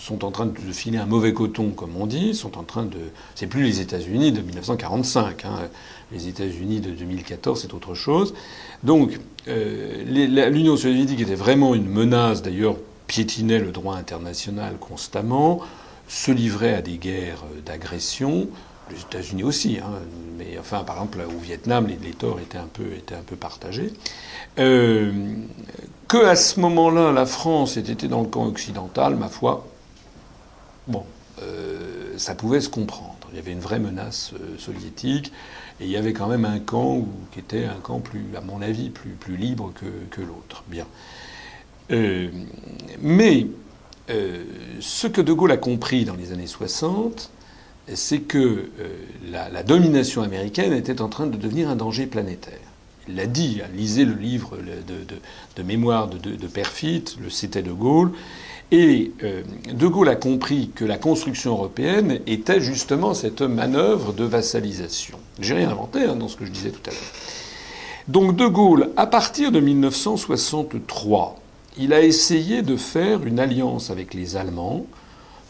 sont en train de filer un mauvais coton, comme on dit, sont en train de. C'est plus les États-Unis de 1945. Hein. Les États-Unis de 2014, c'est autre chose. Donc, euh, l'Union soviétique était vraiment une menace, d'ailleurs, piétinait le droit international constamment, se livrait à des guerres d'agression. Les États-Unis aussi, hein, mais enfin, par exemple, au Vietnam, les, torts étaient un peu, partagés. Euh, que à ce moment-là, la France ait été dans le camp occidental, ma foi, Bon, euh, ça pouvait se comprendre. Il y avait une vraie menace euh, soviétique, et il y avait quand même un camp qui était un camp plus, à mon avis, plus, libre que, l'autre. Bien. Euh, mais ce que De Gaulle a compris dans les années 60, c'est que la, domination américaine était en train de devenir un danger planétaire. Il l'a dit, lisez le livre de, mémoire de, de, de Perfit, le C'était De Gaulle, et euh, De Gaulle a compris que la construction européenne était justement cette manœuvre de vassalisation. J'ai rien inventé hein, dans ce que je disais tout à l'heure. Donc De Gaulle, à partir de 1963, il a essayé de faire une alliance avec les Allemands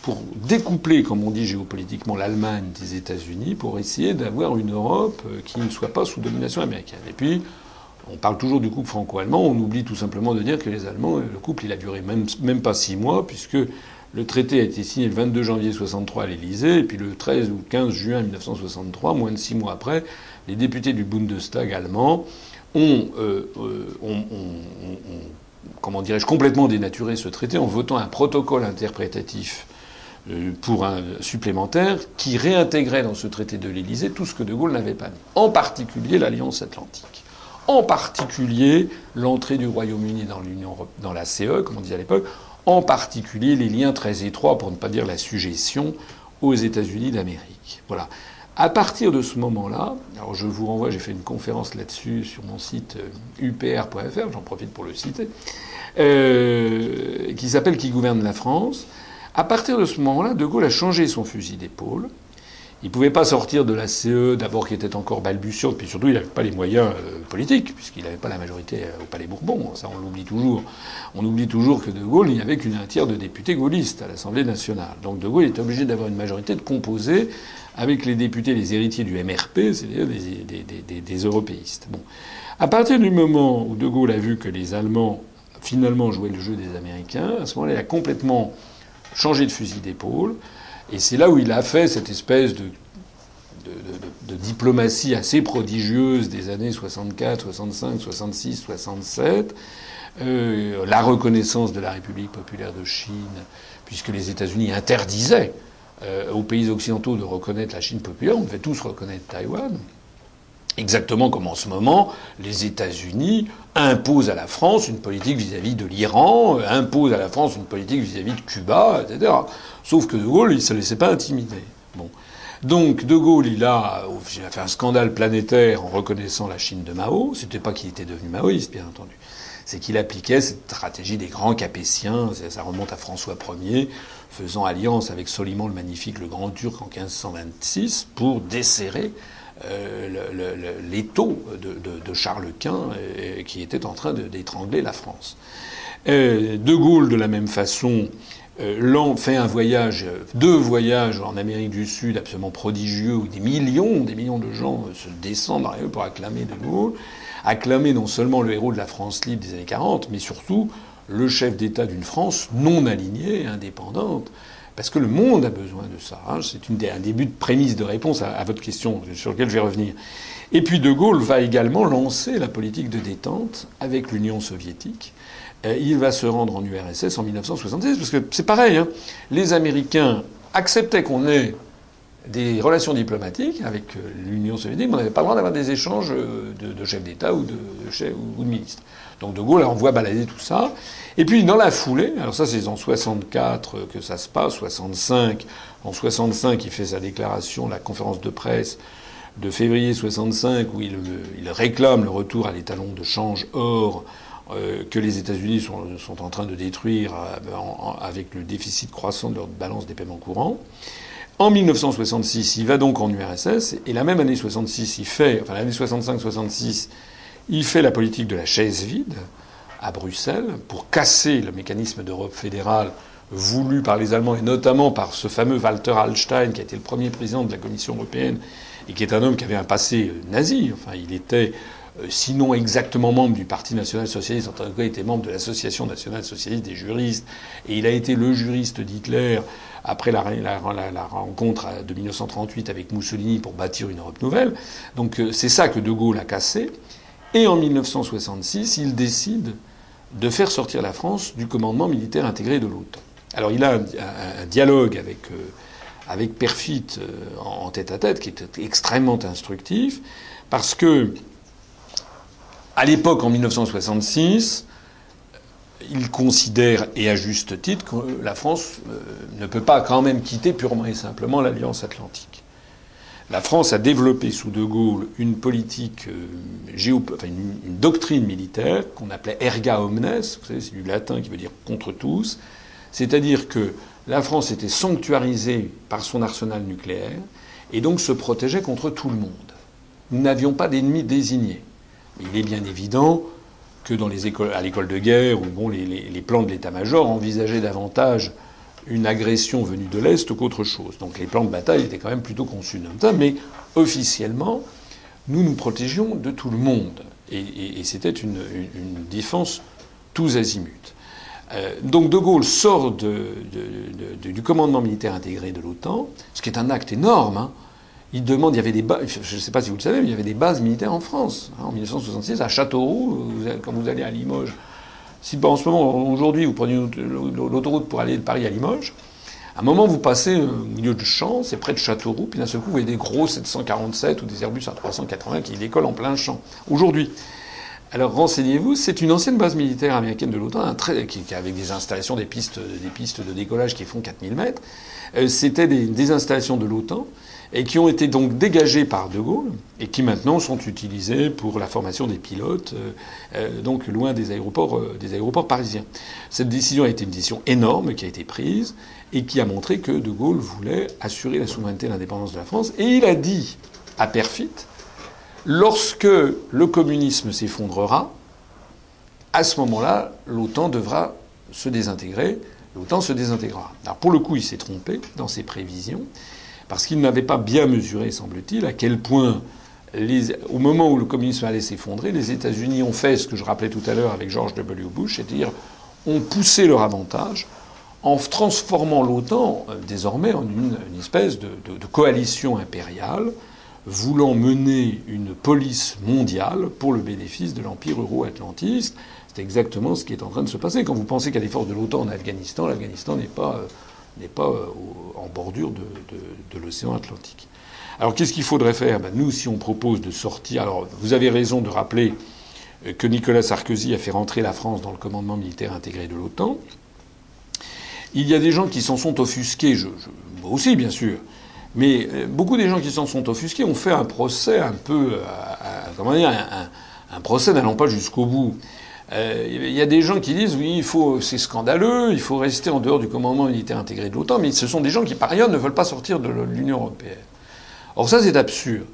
pour découpler, comme on dit géopolitiquement, l'Allemagne des États-Unis, pour essayer d'avoir une Europe euh, qui ne soit pas sous domination américaine. Et puis, on parle toujours du couple franco-allemand, on oublie tout simplement de dire que les Allemands, le couple, il a duré même, pas six mois, puisque le traité a été signé le 22 janvier 63 à l'Élysée, et puis le 13 ou 15 juin 1963, moins de six mois après, les députés du Bundestag allemand ont, euh, euh, ont, comment dirais-je, complètement dénaturé ce traité en votant un protocole interprétatif euh, pour un supplémentaire qui réintégrait dans ce traité de l'Élysée tout ce que De Gaulle n'avait pas mis, en particulier l'Alliance atlantique, en particulier l'entrée du Royaume-Uni dans dans la CE, comme on disait à l'époque, en particulier les liens très étroits, pour ne pas dire la suggestion, aux États-Unis d'Amérique. Voilà. À partir de ce moment-là, alors je vous renvoie, j'ai fait une conférence là-dessus sur mon site upr.fr, euh, j'en profite pour le citer, euh, qui s'appelle Qui gouverne la France. À partir de ce moment-là, De Gaulle a changé son fusil d'épaule. Il ne pouvait pas sortir de la CE, d'abord qui était encore balbutiante, puis surtout il n'avait pas les moyens euh, politiques, puisqu'il n'avait pas la majorité euh, au Palais Bourbon. Ça, on l'oublie toujours. On oublie toujours que De Gaulle, il n'y avait qu'une tiers de députés gaullistes à l'Assemblée nationale. Donc De Gaulle était obligé d'avoir une majorité de composée avec les députés, les héritiers du MRP, c'est-à-dire des, européistes. À partir du moment où De Gaulle a vu que les Allemands finalement jouaient le jeu des Américains, à ce moment-là, il a complètement changé de fusil d'épaule. Et c'est là où il a fait cette espèce de, diplomatie assez prodigieuse des années 64, 65, 66, 67. la reconnaissance de la République populaire de Chine, puisque les États-Unis interdisaient euh, aux pays occidentaux de reconnaître la Chine populaire, on devait tous reconnaître Taïwan. Exactement comme en ce moment, les États-Unis imposent à la France une politique vis-à-vis de l'Iran, euh, imposent à la France une politique vis-à-vis de Cuba, etc. Sauf que De Gaulle, il ne se laissait pas intimider. Bon. Donc De Gaulle, il a, il a fait un scandale planétaire en reconnaissant la Chine de Mao. C'était pas qu'il était devenu maoïste, bien entendu. C'est qu'il appliquait cette stratégie des grands capétiens. Ça remonte à François Ier, faisant alliance avec Soliman le Magnifique, le Grand Turc, en 1526, pour desserrer euh, l'étau de, de, de, Charles Quint euh, qui était en train d'étrangler la France. Euh, de Gaulle, de la même façon, fait un voyage, deux voyages en Amérique du Sud absolument prodigieux où des millions, des millions de gens se descendent les pour acclamer De Gaulle, acclamer non seulement le héros de la France libre des années 40, mais surtout le chef d'État d'une France non alignée, indépendante. Parce que le monde a besoin de ça. Hein. C'est un début de prémisse de réponse à, votre question sur laquelle je vais revenir. Et puis De Gaulle va également lancer la politique de détente avec l'Union soviétique. Euh, il va se rendre en URSS en 1966, parce que c'est pareil. Hein. Les Américains acceptaient qu'on ait des relations diplomatiques avec euh, l'Union soviétique, mais on n'avait pas le droit d'avoir des échanges euh, de, chefs d'État ou de ministres. Donc De Gaulle envoie balader tout ça. Et puis dans la foulée, alors ça c'est en 64 que ça se passe, 65. En 65, il fait sa déclaration, la conférence de presse de février 65, où il, réclame le retour à l'étalon de change or euh, que les États-Unis sont, sont, en train de détruire avec le déficit croissant de leur balance des paiements courants. En 1966, il va donc en URSS, et la même année 66, il fait, enfin l'année 65-66, il fait la politique de la chaise vide à Bruxelles pour casser le mécanisme d'Europe fédérale voulu par les Allemands et notamment par ce fameux Walter Hallstein qui a été le premier président de la Commission européenne et qui est un homme qui avait un passé nazi. Enfin, il était euh, sinon exactement membre du Parti national socialiste, en tant que il était membre de l'Association nationale socialiste des juristes, et il a été le juriste d'Hitler après la, la, rencontre de 1938 avec Mussolini pour bâtir une Europe nouvelle. Donc euh, c'est ça que De Gaulle a cassé. Et en 1966, il décide de faire sortir la France du commandement militaire intégré de l'OTAN. Alors il a un, dialogue avec, euh, Perfit euh, en tête à tête qui est extrêmement instructif, parce que à l'époque, en 1966, il considère, et à juste titre, que la France euh, ne peut pas quand même quitter purement et simplement l'Alliance atlantique. La France a développé sous De Gaulle une politique euh, une, doctrine militaire qu'on appelait erga omnes, vous savez, c'est du latin qui veut dire contre tous, c'est-à-dire que la France était sanctuarisée par son arsenal nucléaire et donc se protégeait contre tout le monde. Nous n'avions pas d'ennemis désignés. il est bien évident que dans les écoles, à l'école de guerre, où bon, les plans de l'état-major envisageaient davantage une agression venue de l'Est qu'autre chose. Donc les plans de bataille étaient quand même plutôt conçus comme ça, mais officiellement, nous nous protégions de tout le monde. Et, c'était une, défense tous azimuts. Euh, donc De Gaulle sort du commandement militaire intégré de l'OTAN, ce qui est un acte énorme. Hein. Il demande, il y avait des bases, je ne sais pas si vous le savez, mais il y avait des bases militaires en France. Hein, en 1966, à Châteauroux, quand vous allez à Limoges, si en ce moment, aujourd'hui, vous prenez l'autoroute pour aller de Paris à Limoges, à un moment, vous passez au milieu du champ, c'est près de Châteauroux, puis d'un seul coup, vous voyez des gros 747 ou des Airbus A380 qui décollent en plein champ. Aujourd'hui. Alors renseignez-vous, c'est une ancienne base militaire américaine de l'OTAN, avec des installations, des pistes, des pistes de décollage qui font 4000 mètres. Euh, c'était des installations de l'OTAN et qui ont été donc dégagés par De Gaulle et qui maintenant sont utilisés pour la formation des pilotes, euh, euh, donc loin des aéroports, euh, des aéroports parisiens. Cette décision a été une décision énorme qui a été prise et qui a montré que De Gaulle voulait assurer la souveraineté et l'indépendance de la France. Et il a dit à Perfit, lorsque le communisme s'effondrera, à ce moment-là, l'OTAN devra se désintégrer. L'OTAN se désintégrera. Alors pour le coup, il s'est trompé dans ses prévisions parce qu'il n'avait pas bien mesuré, semble-t-il, à quel point, au moment où le communisme allait s'effondrer, les États-Unis ont fait ce que je rappelais tout à l'heure avec George W. Bush, c'est-à-dire ont poussé leur avantage en transformant l'OTAN euh, désormais en une, espèce de, coalition impériale voulant mener une police mondiale pour le bénéfice de l'empire euro-atlantiste. C'est exactement ce qui est en train de se passer. Quand vous pensez qu'il y de l'OTAN en Afghanistan, l'Afghanistan n'est pas euh, n'est pas euh, en bordure de, l'océan Atlantique. Alors qu'est-ce qu'il faudrait faire? Ben, Nous, si on propose de sortir, alors vous avez raison de rappeler euh, que Nicolas Sarkozy a fait rentrer la France dans le commandement militaire intégré de l'OTAN. Il y a des gens qui s'en sont offusqués, moi aussi bien sûr, mais euh, beaucoup des gens qui s'en sont offusqués ont fait un procès un peu, comment dire, un procès n'allant pas jusqu'au bout. Euh, il y a des gens qui disent oui, il faut, c'est scandaleux, il faut rester en dehors du commandement militaire intégré de l'OTAN, mais ce sont des gens qui par ailleurs ne veulent pas sortir de l'Union européenne. Or ça, c'est absurde.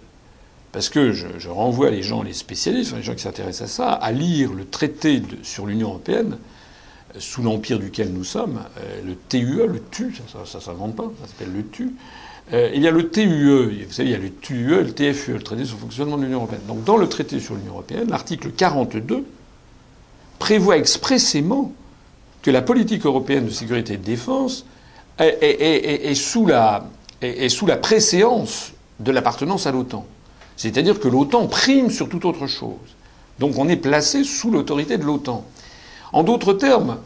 Parce que je, renvoie les gens, les spécialistes, les gens qui s'intéressent à ça, à lire le traité sur l'Union européenne, euh, sous l'empire duquel nous sommes, euh, le TUE, le TU, ça ne s'invente pas, ça s'appelle le TU. il y a le TUE, vous savez, il y a le TUE le TFUE, le traité sur le fonctionnement de l'Union européenne. Donc dans le traité sur l'Union européenne, l'article 42 prévoit expressément que la politique européenne de sécurité et de défense est, sous, la, sous la préséance de l'appartenance à l'OTAN. C'est-à-dire que l'OTAN prime sur toute autre chose. Donc on est placé sous l'autorité de l'OTAN. En d'autres termes,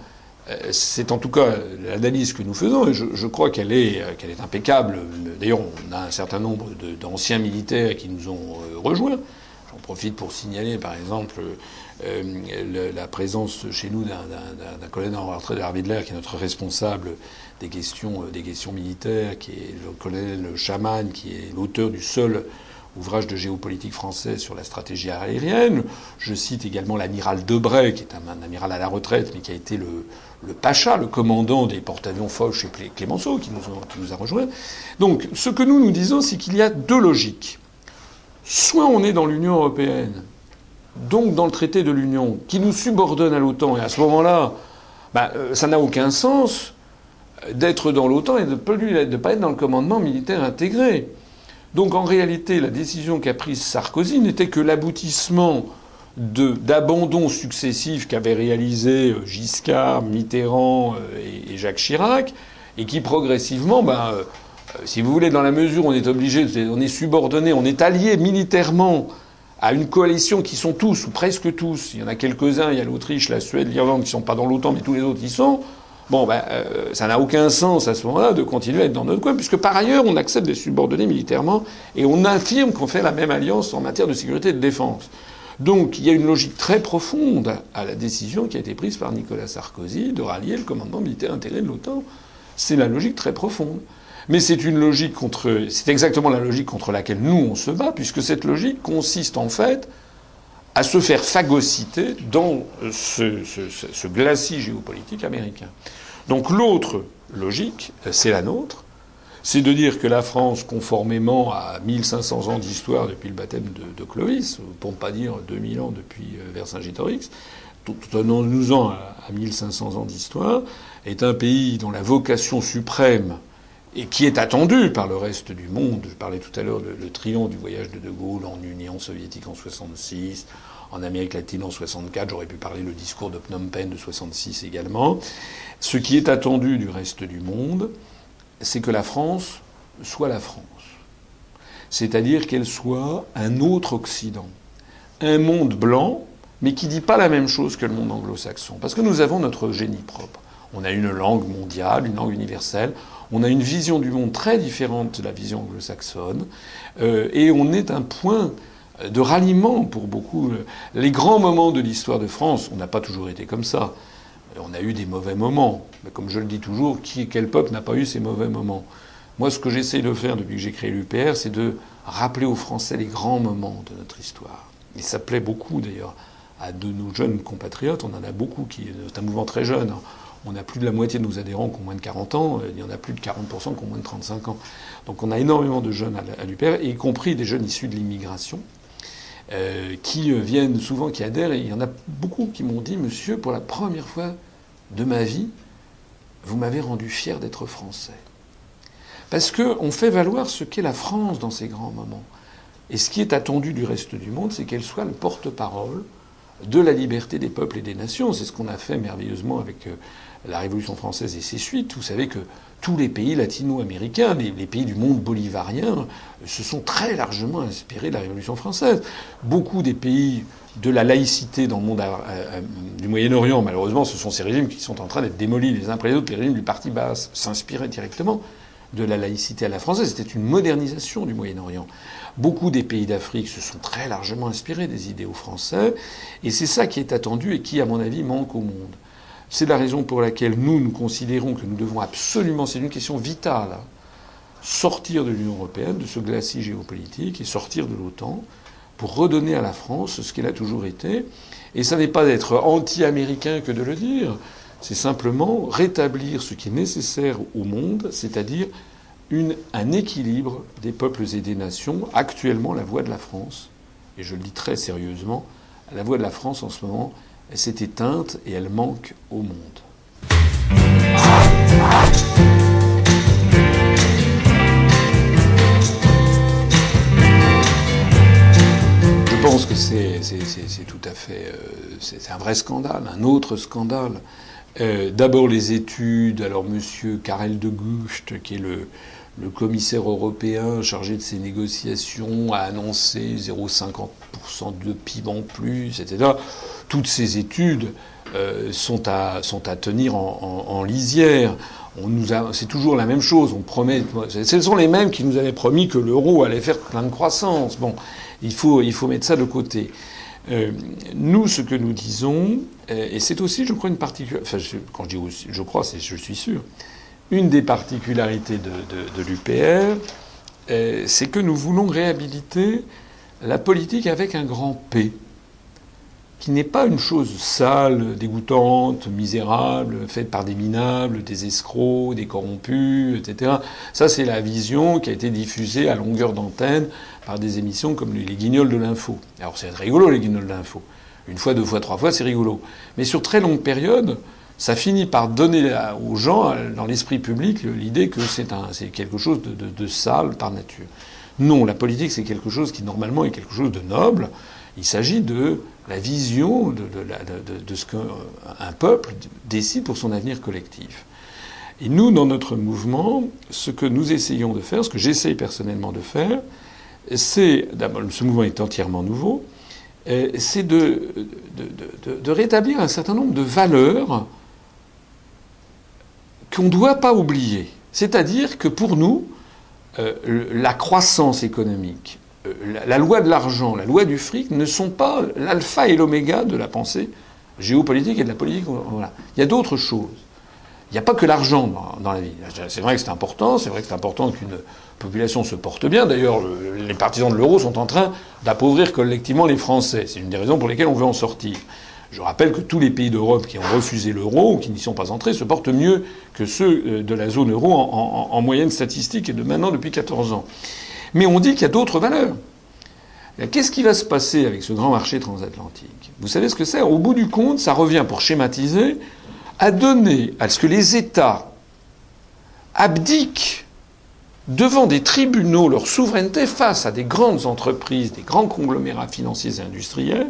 euh, c'est en tout cas l'analyse que nous faisons, et je, crois qu'elle est, qu'elle est impeccable. D'ailleurs, on a un certain nombre d'anciens militaires qui nous ont euh, rejoints. J'en profite pour signaler, par exemple, euh, la présence chez nous d'un colonel en retraite de Harvidler, qui est notre responsable des questions, euh, des questions militaires, qui est le colonel Chaman, qui est l'auteur du seul ouvrage de géopolitique français sur la stratégie aérienne. Je cite également l'amiral Debray, qui est un, amiral à la retraite, mais qui a été le, le Pacha, le commandant des porte-avions Foch et Clémenceau, qui nous, qui nous a rejoints. Donc, ce que nous nous disons, c'est qu'il y a deux logiques. Soit on est dans l'Union européenne, donc dans le traité de l'Union, qui nous subordonne à l'OTAN, et à ce moment-là, bah, euh, ça n'a aucun sens d'être dans l'OTAN et de ne pas être dans le commandement militaire intégré. Donc en réalité, la décision qu'a prise Sarkozy n'était que l'aboutissement d'abandons successifs qu'avaient réalisés euh, Giscard, Mitterrand euh, et, Jacques Chirac, et qui progressivement, bah, si vous voulez, dans la mesure où on est obligé, on est subordonné, on est allié militairement à une coalition qui sont tous, ou presque tous, il y en a quelques-uns, il y a l'Autriche, la Suède, l'Irlande qui sont pas dans l'OTAN, mais tous les autres y sont, bon, ben, euh, ça n'a aucun sens à ce moment-là de continuer à être dans notre coin, puisque par ailleurs, on accepte des subordonnés militairement et on affirme qu'on fait la même alliance en matière de sécurité et de défense. Donc, il y a une logique très profonde à la décision qui a été prise par Nicolas Sarkozy de rallier le commandement militaire intégré de l'OTAN. C'est la logique très profonde. Mais c'est une logique contre, c'est exactement la logique contre laquelle nous on se bat, puisque cette logique consiste en fait à se faire phagocyter dans ce, ce glacis géopolitique américain. Donc l'autre logique, c'est la nôtre, c'est de dire que la France, conformément à 1500 ans d'histoire depuis le baptême de, Clovis, pour ne pas dire 2000 ans depuis euh, Vercingétorix, tenons-nous-en à 1500 ans d'histoire, est un pays dont la vocation suprême et qui est attendu par le reste du monde. Je parlais tout à l'heure le, triomphe du voyage de De Gaulle en Union soviétique en 66, en Amérique latine en 64. J'aurais pu parler le discours de Phnom Penh de 66 également. Ce qui est attendu du reste du monde, c'est que la France soit la France. C'est-à-dire qu'elle soit un autre Occident. Un monde blanc, mais qui dit pas la même chose que le monde anglo-saxon. Parce que nous avons notre génie propre. On a une langue mondiale, une langue universelle. On a une vision du monde très différente de la vision anglo-saxonne. Euh, et on est un point de ralliement pour beaucoup. Les grands moments de l'histoire de France, on n'a pas toujours été comme ça. On a eu des mauvais moments. Mais comme je le dis toujours, qui, quel peuple n'a pas eu ces mauvais moments? Moi, ce que j'essaie de faire depuis que j'ai créé l'UPR, c'est de rappeler aux Français les grands moments de notre histoire. Et ça plaît beaucoup d'ailleurs à de nos jeunes compatriotes. On en a beaucoup qui. C'est un mouvement très jeune. On a plus de la moitié de nos adhérents qui ont moins de 40 ans. Il y en a plus de 40% qui ont moins de 35 ans. Donc on a énormément de jeunes à l'UPR, y compris des jeunes issus de l'immigration. Euh, qui viennent souvent, qui adhèrent. Et il y en a beaucoup qui m'ont dit, monsieur, pour la première fois de ma vie, vous m'avez rendu fier d'être français. Parce qu'on fait valoir ce qu'est la France dans ces grands moments. Et ce qui est attendu du reste du monde, c'est qu'elle soit le porte-parole de la liberté des peuples et des nations. C'est ce qu'on a fait merveilleusement avec euh, la Révolution française et ses suites. Vous savez que tous les pays latino-américains, les, pays du monde bolivarien, se sont très largement inspirés de la Révolution française. Beaucoup des pays de la laïcité dans le monde euh, euh, du Moyen-Orient, malheureusement, ce sont ces régimes qui sont en train d'être démolis les uns après les autres. Les régimes du Parti basse s'inspiraient directement de la laïcité à la française. C'était une modernisation du Moyen-Orient. Beaucoup des pays d'Afrique se sont très largement inspirés des idéaux français, et c'est ça qui est attendu et qui, à mon avis, manque au monde. C'est la raison pour laquelle nous, nous considérons que nous devons absolument, c'est une question vitale, sortir de l'Union européenne, de ce glacis géopolitique, et sortir de l'OTAN, pour redonner à la France ce qu'elle a toujours été. Et ça n'est pas d'être anti-américain que de le dire, c'est simplement rétablir ce qui est nécessaire au monde, c'est-à-dire un équilibre des peuples et des nations. Actuellement, la voix de la France, et je le dis très sérieusement, la voix de la France en ce moment, elle s'est éteinte et elle manque au monde. Je pense que c'est tout à fait. Euh, c'est un vrai scandale, un autre scandale. Euh, d'abord les études. Alors, Monsieur Karel de Gucht, qui est le, le commissaire européen chargé de ces négociations, a annoncé 0,50% de PIB en plus, etc toutes ces études euh, sont, à, tenir en, lisière. C'est toujours la même chose. On promet. Ce sont les mêmes qui nous avaient promis que l'euro allait faire plein de croissance. Bon, il faut, mettre ça de côté. Euh, nous, ce que nous disons, euh, et c'est aussi, je crois, une particularité. Quand je dis aussi, je crois, c'est je suis sûr. Une des particularités de, l'UPR, euh, c'est que nous voulons réhabiliter la politique avec un grand P qui n'est pas une chose sale, dégoûtante, misérable, faite par des minables, des escrocs, des corrompus, etc. Ça, c'est la vision qui a été diffusée à longueur d'antenne par des émissions comme les guignols de l'info. Alors, c'est rigolo, les guignols de l'info. Une fois, deux fois, trois fois, c'est rigolo. Mais sur très longue période, ça finit par donner aux gens, dans l'esprit public, l'idée que c'est quelque chose de, sale par nature. Non, la politique, c'est quelque chose qui, normalement, est quelque chose de noble. Il s'agit de la vision de, ce qu'un peuple décide pour son avenir collectif. Et nous, dans notre mouvement, ce que nous essayons de faire, ce que j'essaye personnellement de faire, c'est, d'abord, ce mouvement est entièrement nouveau, c'est de, de, rétablir un certain nombre de valeurs qu'on ne doit pas oublier. C'est-à-dire que pour nous, euh, la croissance économique, euh, la loi de l'argent, la loi du fric ne sont pas l'alpha et l'oméga de la pensée géopolitique et de la politique. Voilà. Il y a d'autres choses. Il n'y a pas que l'argent dans, la vie. C'est vrai que c'est important, c'est vrai que c'est important qu'une population se porte bien. D'ailleurs, les partisans de l'euro sont en train d'appauvrir collectivement les Français. C'est une des raisons pour lesquelles on veut en sortir. Je rappelle que tous les pays d'Europe qui ont refusé l'euro ou qui n'y sont pas entrés se portent mieux que ceux euh, de la zone euro en, moyenne statistique et de maintenant depuis 14 ans. Mais on dit qu'il y a d'autres valeurs. Qu'est-ce qui va se passer avec ce grand marché transatlantique? Vous savez ce que c'est? Au bout du compte, ça revient, pour schématiser, à donner à ce que les États abdiquent devant des tribunaux leur souveraineté face à des grandes entreprises, des grands conglomérats financiers et industriels,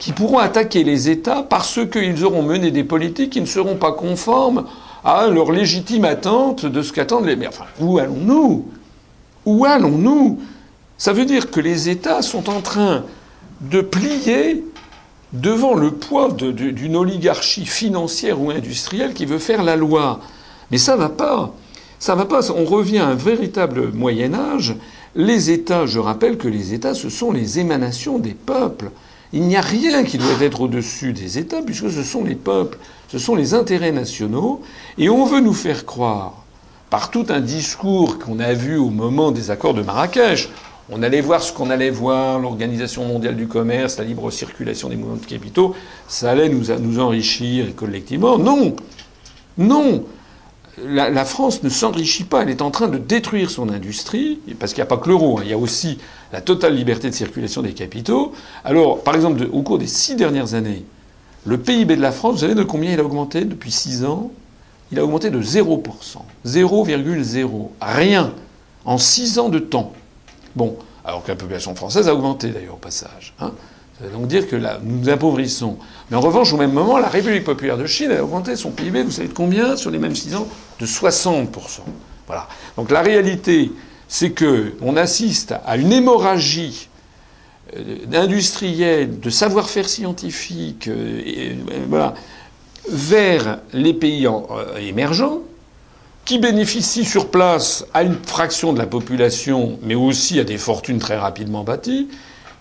qui pourront attaquer les États parce qu'ils auront mené des politiques qui ne seront pas conformes à leur légitime attente de ce qu'attendent les... Mais enfin, où allons-nous? Où allons-nous? Ça veut dire que les États sont en train de plier devant le poids d'une oligarchie financière ou industrielle qui veut faire la loi. Mais ça va pas. Ça va pas. On revient à un véritable Moyen Âge. Les États, je rappelle que les États, ce sont les émanations des peuples. Il n'y a rien qui doit être au-dessus des États, puisque ce sont les peuples, ce sont les intérêts nationaux, et on veut nous faire croire, par tout un discours qu'on a vu au moment des accords de Marrakech, on allait voir ce qu'on allait voir, l'Organisation mondiale du commerce, la libre circulation des mouvements de capitaux, ça allait nous, nous enrichir collectivement. Non Non la, France ne s'enrichit pas, elle est en train de détruire son industrie, parce qu'il n'y a pas que l'euro, hein. il y a aussi la totale liberté de circulation des capitaux. Alors, par exemple, au cours des six dernières années, le PIB de la France, vous savez de combien il a augmenté depuis six ans? Il a augmenté de 0%. 0,0. Rien. En six ans de temps. Bon, alors que la population française a augmenté d'ailleurs au passage. Hein. Donc dire que nous nous appauvrissons. Mais en revanche, au même moment, la République populaire de Chine a augmenté son PIB, vous savez de combien sur les mêmes six ans? De 60%. Voilà. Donc la réalité, c'est que on assiste à une hémorragie euh, industrielle, de savoir-faire scientifique, euh, voilà, vers les pays euh, émergents, qui bénéficient sur place à une fraction de la population, mais aussi à des fortunes très rapidement bâties,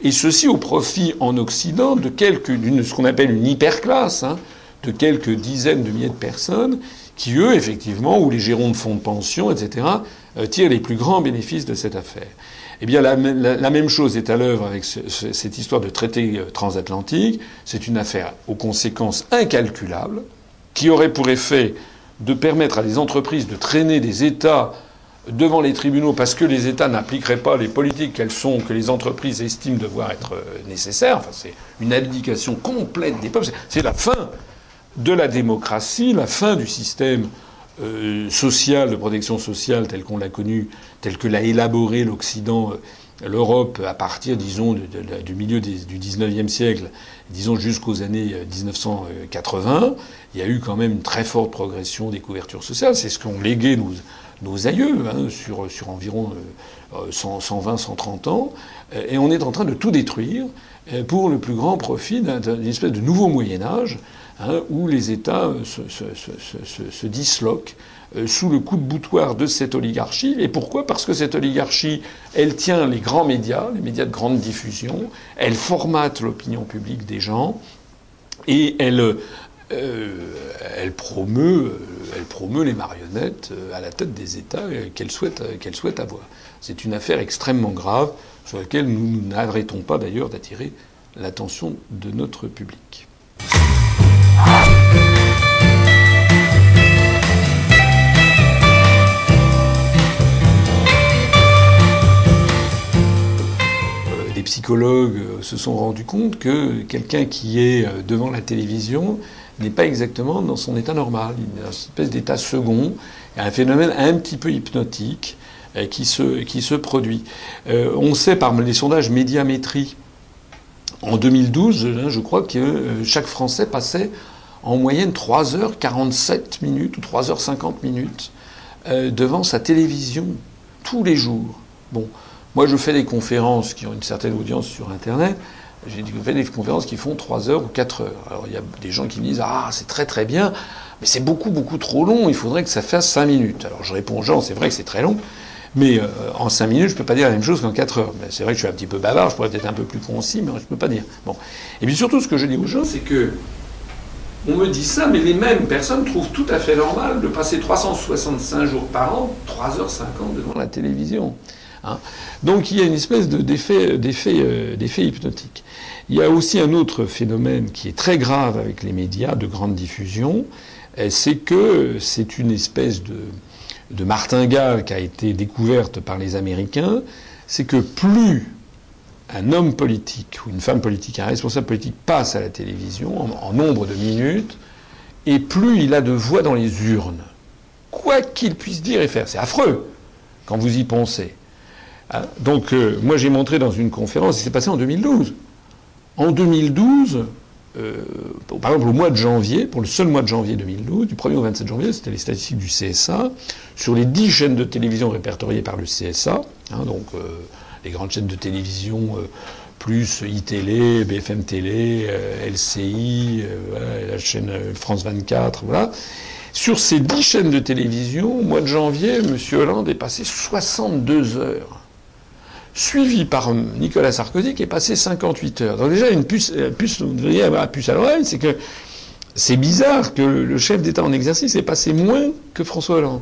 et ceci au profit en Occident de ce qu'on appelle une hyperclasse, hein, de quelques dizaines de milliers de personnes, qui eux, effectivement, ou les gérants de fonds de pension, etc., euh, tirent les plus grands bénéfices de cette affaire. Eh bien, la, même chose est à l'œuvre avec cette histoire de traité euh, transatlantique. C'est une affaire aux conséquences incalculables, qui aurait pour effet de permettre à des entreprises de traîner des États devant les tribunaux parce que les États n'appliqueraient pas les politiques qu'elles sont, que les entreprises estiment devoir être euh, nécessaires. Enfin, c'est une abdication complète des peuples. C'est la fin de la démocratie, la fin du système euh, social, de protection sociale tel qu'on l'a connu, tel que l'a élaboré l'Occident, euh, l'Europe à partir, disons, du milieu du 19e siècle, disons jusqu'aux années 1980. Il y a eu quand même une très forte progression des couvertures sociales. C'est ce qu'ont légué nous nos aïeux hein, sur, environ 120, euh, 130 ans, euh, et on est en train de tout détruire euh, pour le plus grand profit d'une espèce de nouveau Moyen Âge hein, où les États se, disloquent sous le coup de boutoir de cette oligarchie. Et pourquoi? Parce que cette oligarchie, elle tient les grands médias, les médias de grande diffusion, elle formate l'opinion publique des gens, et elle, promeut, elle promeut les marionnettes euh, à la tête des États qu'elle souhaite, qu'elle souhaite avoir. C'est une affaire extrêmement grave sur laquelle nous n'arrêtons pas d'ailleurs d'attirer l'attention de notre public. Les psychologues se sont rendus compte que quelqu'un qui est devant la télévision n'est pas exactement dans son état normal. Il est dans une espèce d'état second. Un phénomène un petit peu hypnotique euh, qui se, qui se produit. Euh, on sait par les sondages médiamétrie, en 2012, hein, je crois que euh, chaque Français passait en moyenne 3h47 minutes ou 3h50 minutes devant sa télévision tous les jours. Bon, moi je fais des conférences qui ont une certaine audience sur Internet. J'ai fait des conférences qui font 3 heures ou 4 heures. Alors il y a des gens qui me disent Ah, c'est très très bien, mais c'est beaucoup beaucoup trop long, il faudrait que ça fasse 5 minutes. Alors je réponds aux gens C'est vrai que c'est très long, mais euh, en 5 minutes, je ne peux pas dire la même chose qu'en 4 heures. C'est vrai que je suis un petit peu bavard, je pourrais peut-être un peu plus concis, mais je ne peux pas dire. Bon. Et puis surtout, ce que je dis aux gens, c'est que on me dit ça, mais les mêmes personnes trouvent tout à fait normal de passer 365 jours par an, 3h50 devant la télévision. Hein. Donc il y a une espèce d'effet d'effet d'effet hypnotique. Il y a aussi un autre phénomène qui est très grave avec les médias de grande diffusion, c'est que c'est une espèce de, de martingale qui a été découverte par les Américains, c'est que plus un homme politique ou une femme politique, un responsable politique passe à la télévision en, nombre de minutes, et plus il a de voix dans les urnes. Quoi qu'il puisse dire et faire. C'est affreux quand vous y pensez. Hein Donc, euh, moi, j'ai montré dans une conférence, il s'est passé en 2012. En 2012, euh, par exemple, au mois de janvier, pour le seul mois de janvier 2012, du 1er au 27 janvier, c'était les statistiques du CSA, sur les 10 chaînes de télévision répertoriées par le CSA, hein, donc euh, les grandes chaînes de télévision, euh, plus iTélé, BFM Télé, LCI, la chaîne France 24, voilà. Sur ces 10 chaînes de télévision, au mois de janvier, M. Hollande est passé 62 heures suivi par Nicolas Sarkozy qui est passé 58 heures. Donc déjà, une puce, la puce à l'oreille, c'est que c'est bizarre que le chef d'État en exercice ait passé moins que François Hollande.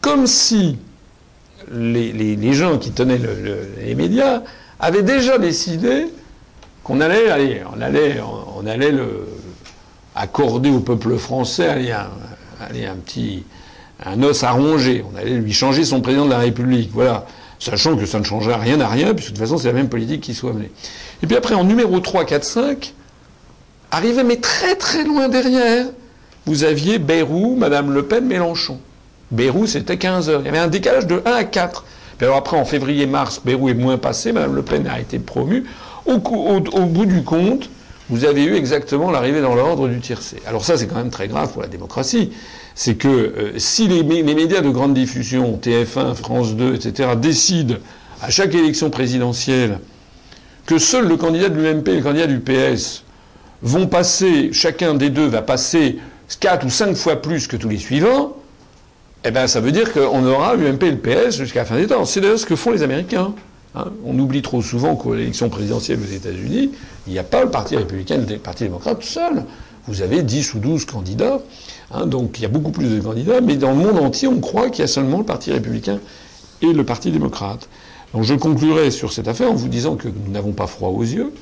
Comme si les, gens qui tenaient les médias avaient déjà décidé qu'on allait, on allait, on, allait accorder au peuple français, un petit, un os à ronger. On allait lui changer son président de la République. Voilà sachant que ça ne changerait rien à rien, puisque de toute façon, c'est la même politique qui soit menée. Et puis après, en numéro 3, 4, 5, arrivé mais très très loin derrière, vous aviez Bayrou, Madame Le Pen, Mélenchon. Bayrou, c'était 15 heures. Il y avait un décalage de 1 à 4. Puis alors après, en février-mars, Bayrou est moins passé, Madame Le Pen a été promue. Au, au bout du compte, vous avez eu exactement l'arrivée dans l'ordre du tiercé. Alors ça, c'est quand même très grave pour la démocratie c'est que euh, si les, médias de grande diffusion, TF1, France 2, etc., décident à chaque élection présidentielle que seul le candidat de l'UMP et le candidat du PS vont passer, chacun des deux va passer 4 ou 5 fois plus que tous les suivants, eh bien ça veut dire qu'on aura l'UMP et le PS jusqu'à la fin des temps. C'est d'ailleurs ce que font les Américains. Hein. On oublie trop souvent qu'aux élections présidentielles aux États-Unis, il n'y a pas le Parti républicain et le Parti démocrate seul. Vous avez 10 ou 12 candidats Hein, donc il y a beaucoup plus de candidats, mais dans le monde entier, on croit qu'il y a seulement le Parti républicain et le Parti démocrate. Donc je conclurai sur cette affaire en vous disant que nous n'avons pas froid aux yeux.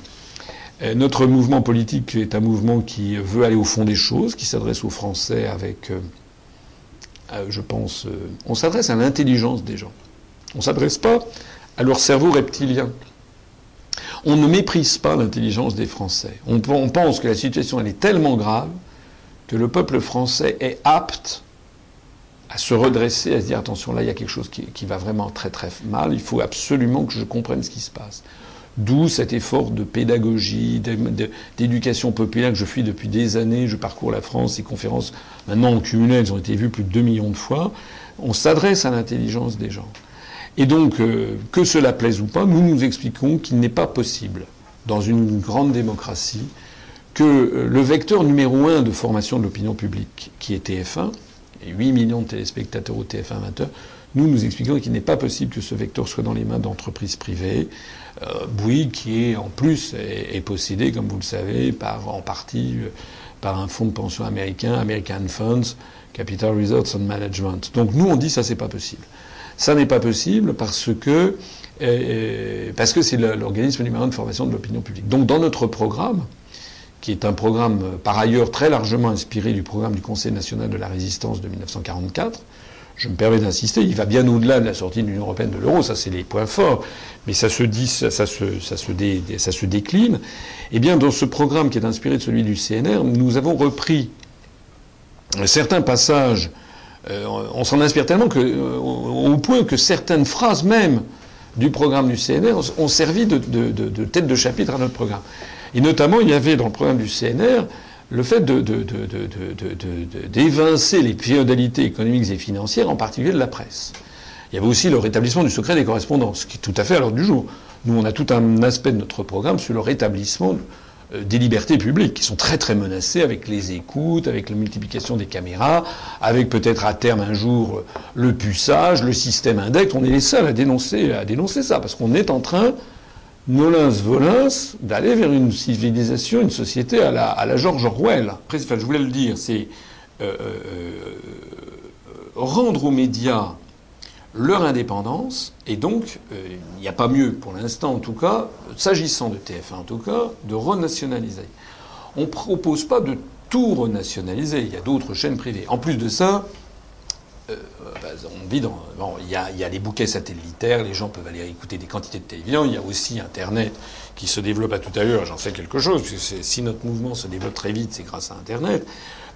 Euh, notre mouvement politique est un mouvement qui veut aller au fond des choses, qui s'adresse aux Français avec, euh, euh, je pense, on s'adresse à l'intelligence des gens. On ne s'adresse pas à leur cerveau reptilien. On ne méprise pas l'intelligence des Français. On, on pense que la situation elle est tellement grave que le peuple français est apte à se redresser, à se dire attention, là il y a quelque chose qui, va vraiment très très mal, il faut absolument que je comprenne ce qui se passe. D'où cet effort de pédagogie, d'éducation populaire que je fais depuis des années. Je parcours la France, ces conférences, maintenant en cumulé, elles ont été vues plus de 2 millions de fois. On s'adresse à l'intelligence des gens. Et donc, euh, que cela plaise ou pas, nous nous expliquons qu'il n'est pas possible, dans une grande démocratie, que euh, le vecteur numéro un de formation de l'opinion publique, qui est TF1, et 8 millions de téléspectateurs au TF1 20 heures, nous nous expliquons qu'il n'est pas possible que ce vecteur soit dans les mains d'entreprises privées. Euh, Bouygues, qui est en plus est, possédé, comme vous le savez, par en partie euh, par un fonds de pension américain, American Funds, Capital Resorts and Management. Donc nous on dit ça c'est pas possible. Ça n'est pas possible parce que parce que c'est l'organisme numéro un de formation de l'opinion publique. Donc dans notre programme, qui est un programme euh, par ailleurs très largement inspiré du programme du Conseil national de la résistance de 1944. Je me permets d'insister, il va bien au-delà de la sortie de l'Union européenne de l'euro, ça c'est les points forts, mais ça se, dit, ça, se, décline. Eh bien, dans ce programme qui est inspiré de celui du CNR, nous avons repris certains passages, euh, on s'en inspire tellement euh, au point que certaines phrases même du programme du CNR ont servi de tête de chapitre à notre programme. Et notamment, il y avait dans le programme du CNR le fait d'évincer les féodalités économiques et financières, en particulier de la presse. Il y avait aussi le rétablissement du secret des correspondances, qui est tout à fait à l'ordre du jour. Nous, on a tout un aspect de notre programme sur le rétablissement euh, des libertés publiques, qui sont très très menacées avec les écoutes, avec la multiplication des caméras, avec peut-être à terme un jour le puçage, le système index. On est les seuls à dénoncer, à dénoncer ça, parce qu'on est en train nolens volens d'aller vers une civilisation, une société à la, à la George Orwell. Enfin, je voulais le dire, c'est euh, euh, rendre aux médias leur indépendance, et donc euh, il n'y a pas mieux pour l'instant en tout cas, s'agissant de TF1 en tout cas, de renationaliser. On ne propose pas de tout renationaliser, il y a d'autres chaînes privées. En plus de ça, euh, bah, on vit dans. Bon, il y, a, les bouquets satellitaires, les gens peuvent aller écouter des quantités de télévision. Il y a aussi Internet qui se développe à tout à l'heure. J'en sais quelque chose, puisque si notre mouvement se développe très vite, c'est grâce à Internet.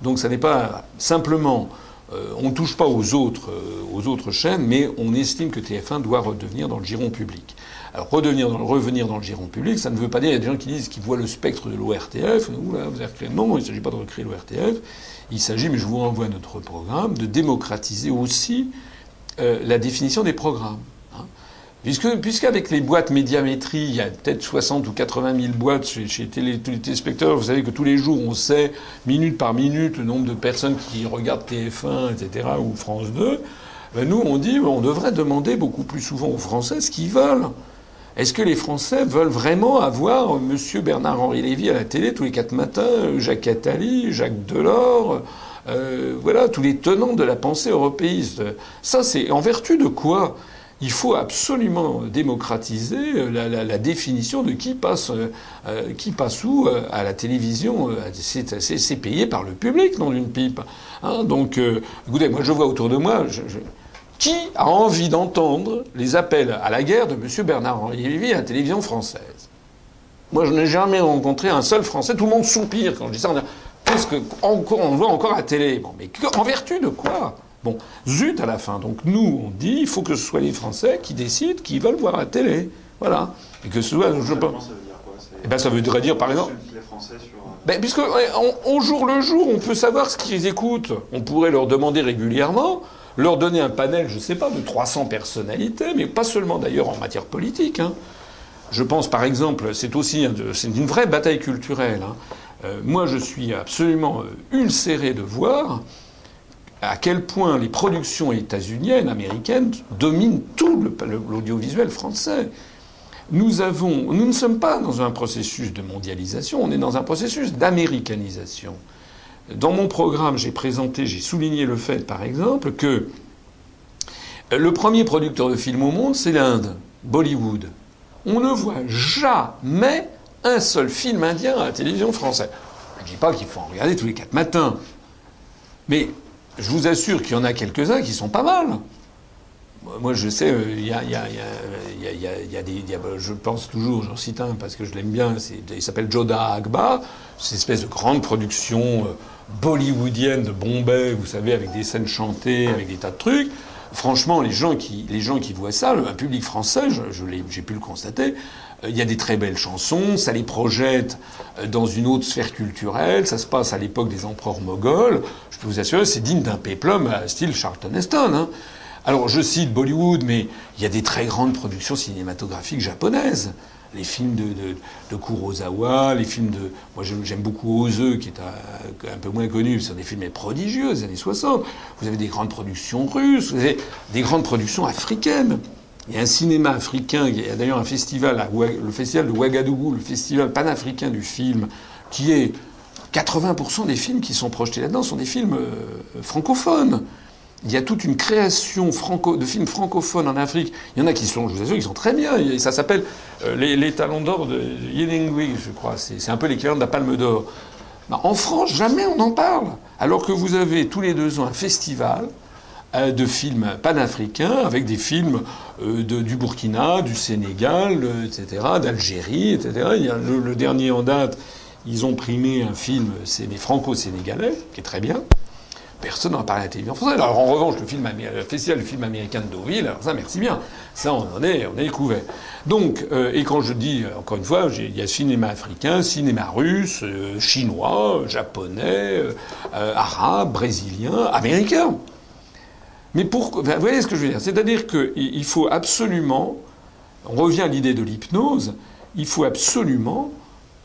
Donc ça n'est pas simplement. Euh, on ne touche pas aux autres, euh, aux autres chaînes, mais on estime que TF1 doit redevenir dans le giron public. Alors revenir dans le giron public, ça ne veut pas dire. Il y a des gens qui disent qu'ils voient le spectre de l'ORTF. Non, il ne s'agit pas de recréer l'ORTF. Il s'agit, mais je vous renvoie à notre programme, de démocratiser aussi euh, la définition des programmes. Hein. Puisque, puisqu'avec les boîtes médiamétrie, il y a peut-être 60 ou 80 000 boîtes chez, télé, tous les téléspectateurs, vous savez que tous les jours, on sait, minute par minute, le nombre de personnes qui regardent TF1, etc., ou France 2. Ben nous, on dit, on devrait demander beaucoup plus souvent aux Français ce qu'ils veulent. Est-ce que les Français veulent vraiment avoir M. Bernard-Henri Lévy à la télé tous les quatre matins, Jacques Attali, Jacques Delors, euh, voilà, tous les tenants de la pensée européiste? Ça, c'est en vertu de quoi? Il faut absolument démocratiser la, définition de qui passe, euh, qui passe où euh, à la télévision. C'est payé par le public, non d'une pipe. Hein. donc, écoutez, moi je vois autour de moi, qui a envie d'entendre les appels à la guerre de M. Bernard-Henri Lévy à la télévision française? Moi, je n'ai jamais rencontré un seul Français. Tout le monde soupire quand je dis ça. Qu'est-ce qu'on voit encore à la télé Bon, mais en vertu de quoi? Bon, zut à la fin. Donc nous, on dit, il faut que ce soit les Français qui décident qui veulent voir la télé. Voilà. Et que ce soit. Je. Ça veut dire quoi? Eh ben, ça voudrait dire, par exemple. Les Français sur... Euh, ben, puisque au jour le jour, on peut savoir ce qu'ils écoutent. On pourrait leur demander régulièrement leur donner un panel, je ne sais pas, de 300 personnalités, mais pas seulement d'ailleurs en matière politique. Hein. Je pense par exemple, c'est aussi une vraie bataille culturelle. Hein. Euh, moi, je suis absolument euh, ulcéré de voir à quel point les productions états-uniennes, américaines, dominent tout l'audiovisuel français. Nous, avons, nous ne sommes pas dans un processus de mondialisation, on est dans un processus d'américanisation. Dans mon programme, j'ai présenté, j'ai souligné le fait, par exemple, que le premier producteur de films au monde, c'est l'Inde, Bollywood. On ne voit jamais un seul film indien à la télévision française. Je ne dis pas qu'il faut en regarder tous les quatre matins. Mais je vous assure qu'il y en a quelques-uns qui sont pas mal. Moi, je sais, il y, a, des. je pense toujours, j'en cite un parce que je l'aime bien, il s'appelle Joda Akbar. C'est une espèce de grande production euh, bollywoodienne de Bombay, vous savez, avec des scènes chantées, avec des tas de trucs. Franchement, les gens qui, les gens qui voient ça, un public français, j'ai pu le constater, euh, il y a des très belles chansons, ça les projette euh, dans une autre sphère culturelle, ça se passe à l'époque des empereurs moghols. Je peux vous assurer, c'est digne d'un péplum à style Charlton Heston. Hein. Alors je cite Bollywood, mais il y a des très grandes productions cinématographiques japonaises. Les films de, de, Kurosawa, les films de... Moi j'aime beaucoup Oze, qui est un, peu moins connu, c'est des films prodigieux des années 60. Vous avez des grandes productions russes, vous avez des grandes productions africaines. Il y a un cinéma africain, il y a d'ailleurs un festival, le festival de Ouagadougou, le festival panafricain du film, qui est 80% des films qui sont projetés là-dedans sont des films euh, francophones il y a toute une création franco, de films francophones en Afrique. Il y en a qui sont, je vous assure, qui sont très bien. Ça s'appelle euh, les, Talons d'Or de Yenengui, je crois. C'est un peu l'équivalent de la Palme d'Or. Bah, en France, jamais on en parle. Alors que vous avez tous les deux ans un festival euh, de films panafricains avec des films euh, de, du Burkina, du Sénégal, etc., d'Algérie, etc. Il y a le, le, dernier en date, ils ont primé un film, c'est les Franco-Sénégalais, qui est très bien. Personne n'en parle à la télévision française. Alors en revanche, le, film, le festival film américain de Deauville, alors ça, merci bien. Ça, on en est, on est couvert. Donc, euh, et quand je dis, euh, encore une fois, il y a cinéma africain, cinéma russe, euh, chinois, japonais, arabe, brésilien, américain. Mais pour, vous voyez ce que je veux dire? C'est-à-dire qu'il faut absolument, on revient à l'idée de l'hypnose, il faut absolument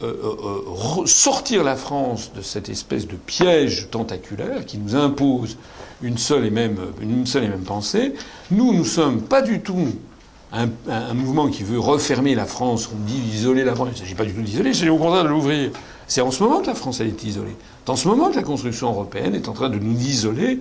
euh, euh, sortir la France de cette espèce de piège tentaculaire qui nous impose une seule et même, une seule et même pensée. Nous, nous sommes pas du tout un, mouvement qui veut refermer la France, on dit isoler la France. Il ne s'agit pas du tout d'isoler, c'est au contraire de l'ouvrir. C'est en ce moment que la France est isolée. C'est en ce moment que la construction européenne est en train de nous isoler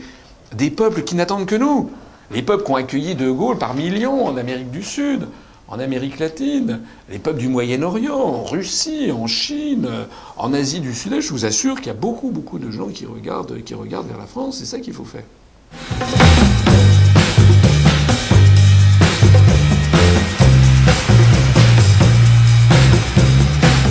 des peuples qui n'attendent que nous. Les peuples qui ont accueilli De Gaulle par millions en Amérique du Sud, en Amérique latine, les peuples du Moyen-Orient, en Russie, en Chine, en Asie du Sud-Est, je vous assure qu'il y a beaucoup, beaucoup de gens qui regardent, qui regardent vers la France. C'est ça qu'il faut faire.